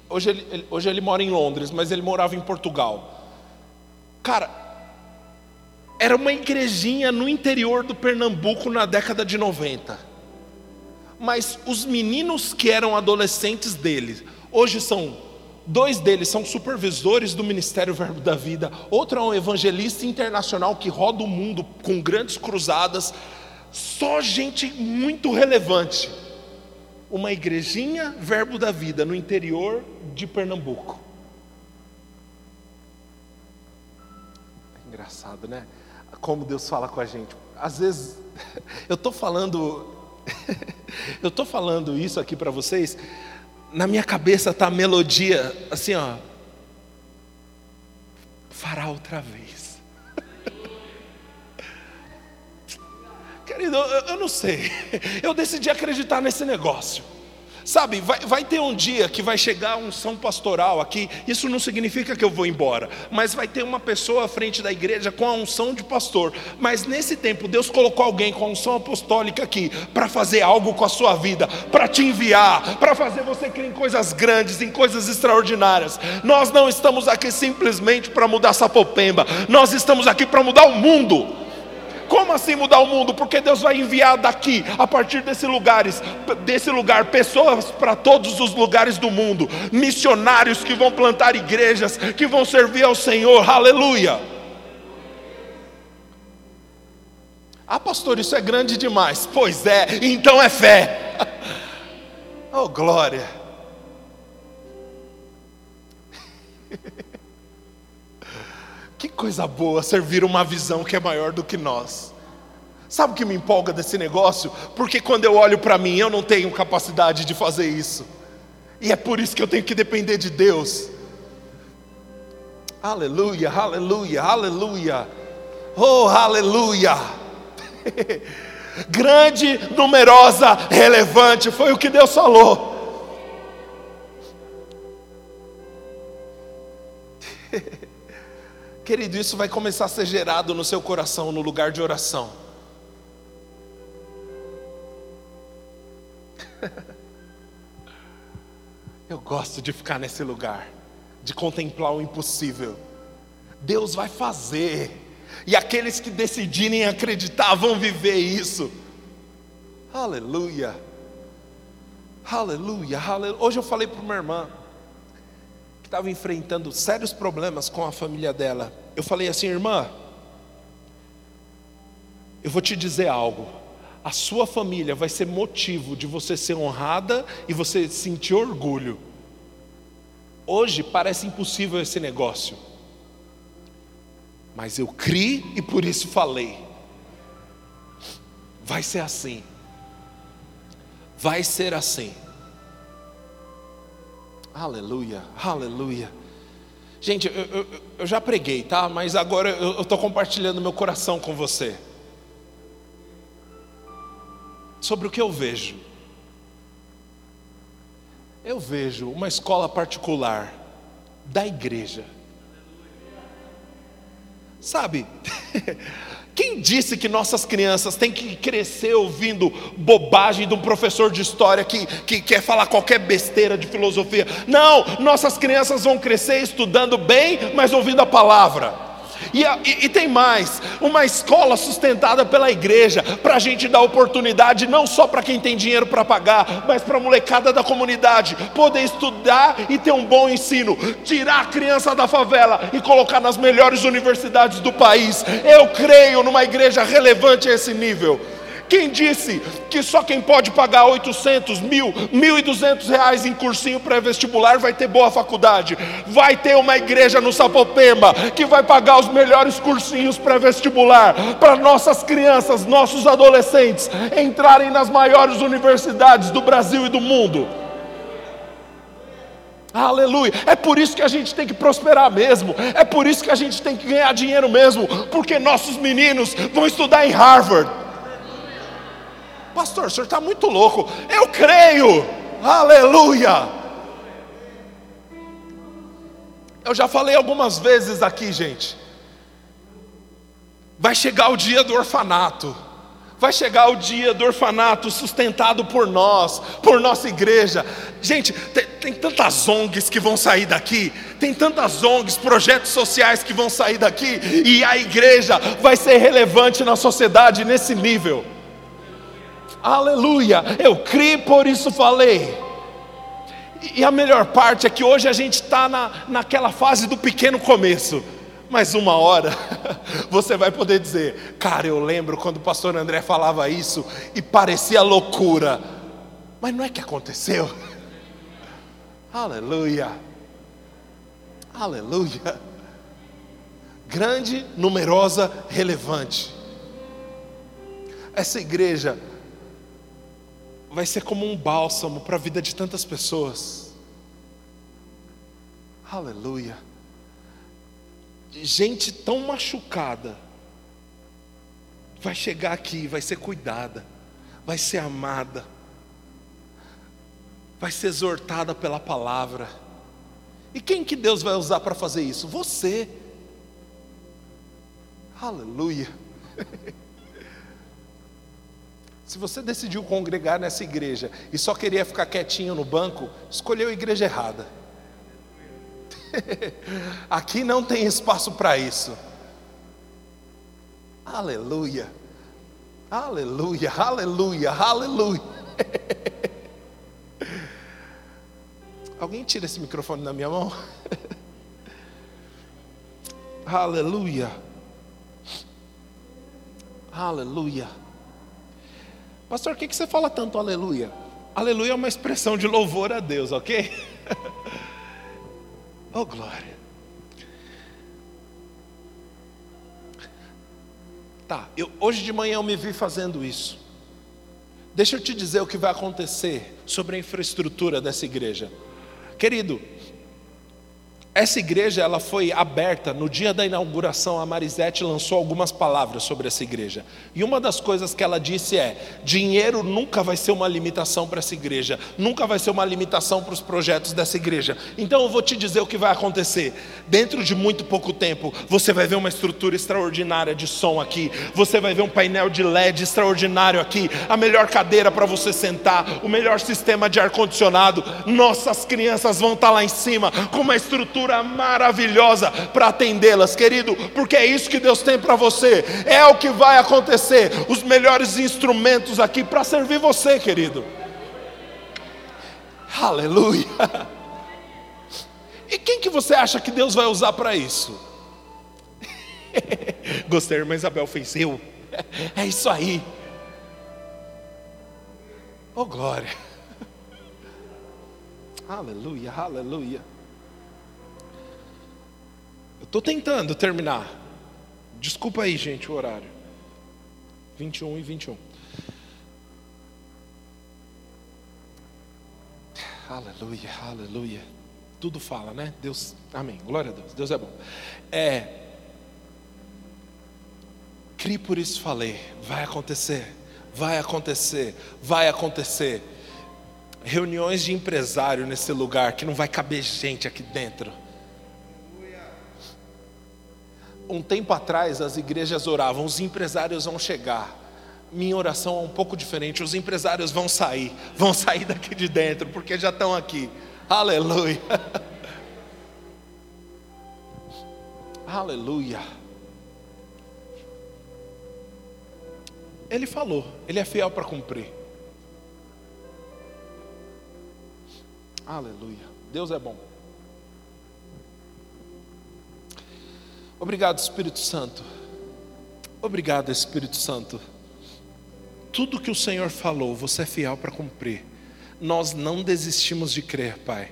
S1: hoje ele, hoje ele mora em Londres, mas ele morava em Portugal. Cara, era uma igrejinha no interior do Pernambuco na década de 90. Mas os meninos que eram adolescentes dele, hoje são dois deles são supervisores do Ministério Verbo da Vida, outro é um evangelista internacional que roda o mundo com grandes cruzadas, só gente muito relevante uma igrejinha Verbo da Vida no interior de Pernambuco. É engraçado, né? Como Deus fala com a gente. Às vezes, *laughs* eu estou falando, *laughs* eu estou falando isso aqui para vocês, na minha cabeça está a melodia, assim, ó. Fará outra vez. Querido, eu, eu não sei. *laughs* Eu decidi acreditar nesse negócio. Sabe, vai, vai ter um dia que vai chegar um São Pastoral aqui, isso não significa que eu vou embora, mas vai ter uma pessoa à frente da igreja com a unção de pastor. Mas nesse tempo, Deus colocou alguém com a unção apostólica aqui para fazer algo com a sua vida, para te enviar, para fazer você crer em coisas grandes, em coisas extraordinárias. Nós não estamos aqui simplesmente para mudar Sapopemba, nós estamos aqui para mudar o mundo. Como assim mudar o mundo? Porque Deus vai enviar daqui, a partir desses lugares, desse lugar, pessoas para todos os lugares do mundo, missionários que vão plantar igrejas, que vão servir ao Senhor. Aleluia. Ah, pastor, isso é grande demais. Pois é, então é fé. *laughs* Oh, glória. *laughs* Que coisa boa servir uma visão que é maior do que nós. Sabe o que me empolga desse negócio? Porque quando eu olho para mim, eu não tenho capacidade de fazer isso. E é por isso que eu tenho que depender de Deus. Aleluia, aleluia, aleluia. Oh, aleluia. *laughs* Grande, numerosa, relevante, foi o que Deus falou. *laughs* Querido, isso vai começar a ser gerado no seu coração, no lugar de oração. *laughs* Eu gosto de ficar nesse lugar, de contemplar o impossível. Deus vai fazer, e aqueles que decidirem acreditar vão viver isso. Aleluia, aleluia, aleluia. Hoje eu falei para uma irmã, que estava enfrentando sérios problemas com a família dela. Eu falei assim, irmã, eu vou te dizer algo. A sua família vai ser motivo de você ser honrada e você sentir orgulho. Hoje parece impossível esse negócio, mas eu criei e por isso falei. Vai ser assim. Vai ser assim. Aleluia, aleluia. Gente, eu, eu, eu, já preguei, tá? Mas agora eu estou compartilhando meu coração com você. Sobre o que eu vejo. Eu vejo uma escola particular da igreja. Sabe? *laughs* Quem disse que nossas crianças têm que crescer ouvindo bobagem de um professor de história que, que quer falar qualquer besteira de filosofia? Não, nossas crianças vão crescer estudando bem, mas ouvindo a palavra. E, e, e, tem mais: uma escola sustentada pela igreja, para a gente dar oportunidade não só para quem tem dinheiro para pagar, mas para a molecada da comunidade poder estudar e ter um bom ensino, tirar a criança da favela e colocar nas melhores universidades do país. Eu creio numa igreja relevante a esse nível. Quem disse que só quem pode pagar 800, mil, 1.200 reais em cursinho pré-vestibular vai ter boa faculdade? Vai ter uma igreja no Sapopemba que vai pagar os melhores cursinhos pré-vestibular para nossas crianças, nossos adolescentes entrarem nas maiores universidades do Brasil e do mundo. Aleluia. É por isso que a gente tem que prosperar mesmo. É por isso que a gente tem que ganhar dinheiro mesmo. Porque nossos meninos vão estudar em Harvard Pastor, o senhor está muito louco. Eu creio. Aleluia. Eu já falei algumas vezes aqui, gente. Vai chegar o dia do orfanato. Vai chegar o dia do orfanato sustentado por nós, por nossa igreja. Gente, tem, tem, tantas ONGs que vão sair daqui, tem tantas ONGs, projetos sociais que vão sair daqui, e a igreja vai ser relevante na sociedade nesse nível. Aleluia, eu criei, por isso falei. E a melhor parte é que hoje a gente está na, naquela fase do pequeno começo. Mas uma hora *laughs* você vai poder dizer, cara, eu lembro quando o pastor André falava isso e parecia loucura. Mas não é que aconteceu. *laughs* Aleluia. Aleluia. Grande, numerosa, relevante. Essa igreja vai ser como um bálsamo para a vida de tantas pessoas. Aleluia. Gente tão machucada vai chegar aqui, vai ser cuidada, vai ser amada. vai ser exortada pela palavra. E quem que Deus vai usar para fazer isso? Você. Aleluia. *laughs* Se você decidiu congregar nessa igreja e só queria ficar quietinho no banco, escolheu a igreja errada. *laughs* Aqui não tem espaço para isso. Aleluia. Aleluia, aleluia, aleluia. *laughs* Alguém tira esse microfone da minha mão? *laughs* aleluia. Aleluia. Pastor, que, que você fala tanto aleluia? Aleluia é uma expressão de louvor a Deus, ok? *laughs* oh, glória. Tá, eu, hoje de manhã eu me vi fazendo isso. Deixa eu te dizer o que vai acontecer sobre a infraestrutura dessa igreja. Querido, essa igreja ela foi aberta no dia da inauguração. A Marisete lançou algumas palavras sobre essa igreja. E uma das coisas que ela disse é: dinheiro nunca vai ser uma limitação para essa igreja, nunca vai ser uma limitação para os projetos dessa igreja. Então eu vou te dizer o que vai acontecer. Dentro de muito pouco tempo, você vai ver uma estrutura extraordinária de som aqui. Você vai ver um painel de LED extraordinário aqui. A melhor cadeira para você sentar, o melhor sistema de ar condicionado. Nossas crianças vão estar tá lá em cima com uma estrutura estrutura maravilhosa para atendê-las, querido, porque é isso que Deus tem para você, é o que vai acontecer, os melhores instrumentos aqui para servir você, querido. Aleluia. E quem que você acha que Deus vai usar para isso? *laughs* Gostei, irmã Isabel fez eu. É isso aí. Oh glória. *laughs* Aleluia, aleluia. Estou tentando terminar. Desculpa aí, gente, o horário. 21 e 21. Aleluia, aleluia. Tudo fala, né? Deus, amém. Glória a Deus. Deus é bom. É. Crie por isso falei. Vai acontecer. Vai acontecer. Vai acontecer. Reuniões de empresário nesse lugar que não vai caber gente aqui dentro um tempo atrás as igrejas oravam, os empresários vão chegar. Minha oração é um pouco diferente, os empresários vão sair, vão sair daqui de dentro, porque já estão aqui. Aleluia. *laughs* Aleluia. Ele falou, ele é fiel para cumprir. Aleluia. Deus é bom. Obrigado, Espírito Santo. Obrigado, Espírito Santo. Tudo que o Senhor falou, você é fiel para cumprir. Nós não desistimos de crer, Pai.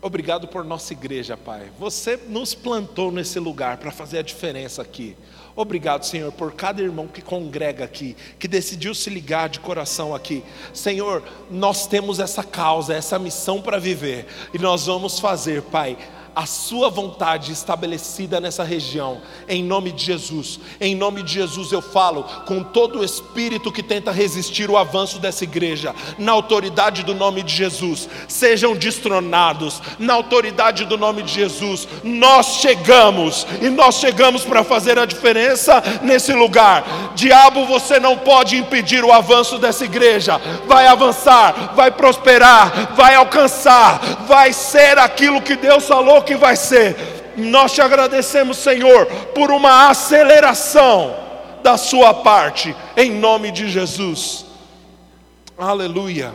S1: Obrigado por nossa igreja, Pai. Você nos plantou nesse lugar para fazer a diferença aqui. Obrigado, Senhor, por cada irmão que congrega aqui, que decidiu se ligar de coração aqui. Senhor, nós temos essa causa, essa missão para viver, e nós vamos fazer, Pai a sua vontade estabelecida nessa região, em nome de Jesus. Em nome de Jesus eu falo com todo o espírito que tenta resistir o avanço dessa igreja, na autoridade do nome de Jesus, sejam destronados, na autoridade do nome de Jesus. Nós chegamos e nós chegamos para fazer a diferença nesse lugar. Diabo, você não pode impedir o avanço dessa igreja, vai avançar, vai prosperar, vai alcançar, vai ser aquilo que Deus falou que vai ser. Nós te agradecemos, Senhor, por uma aceleração da Sua parte, em nome de Jesus. Aleluia.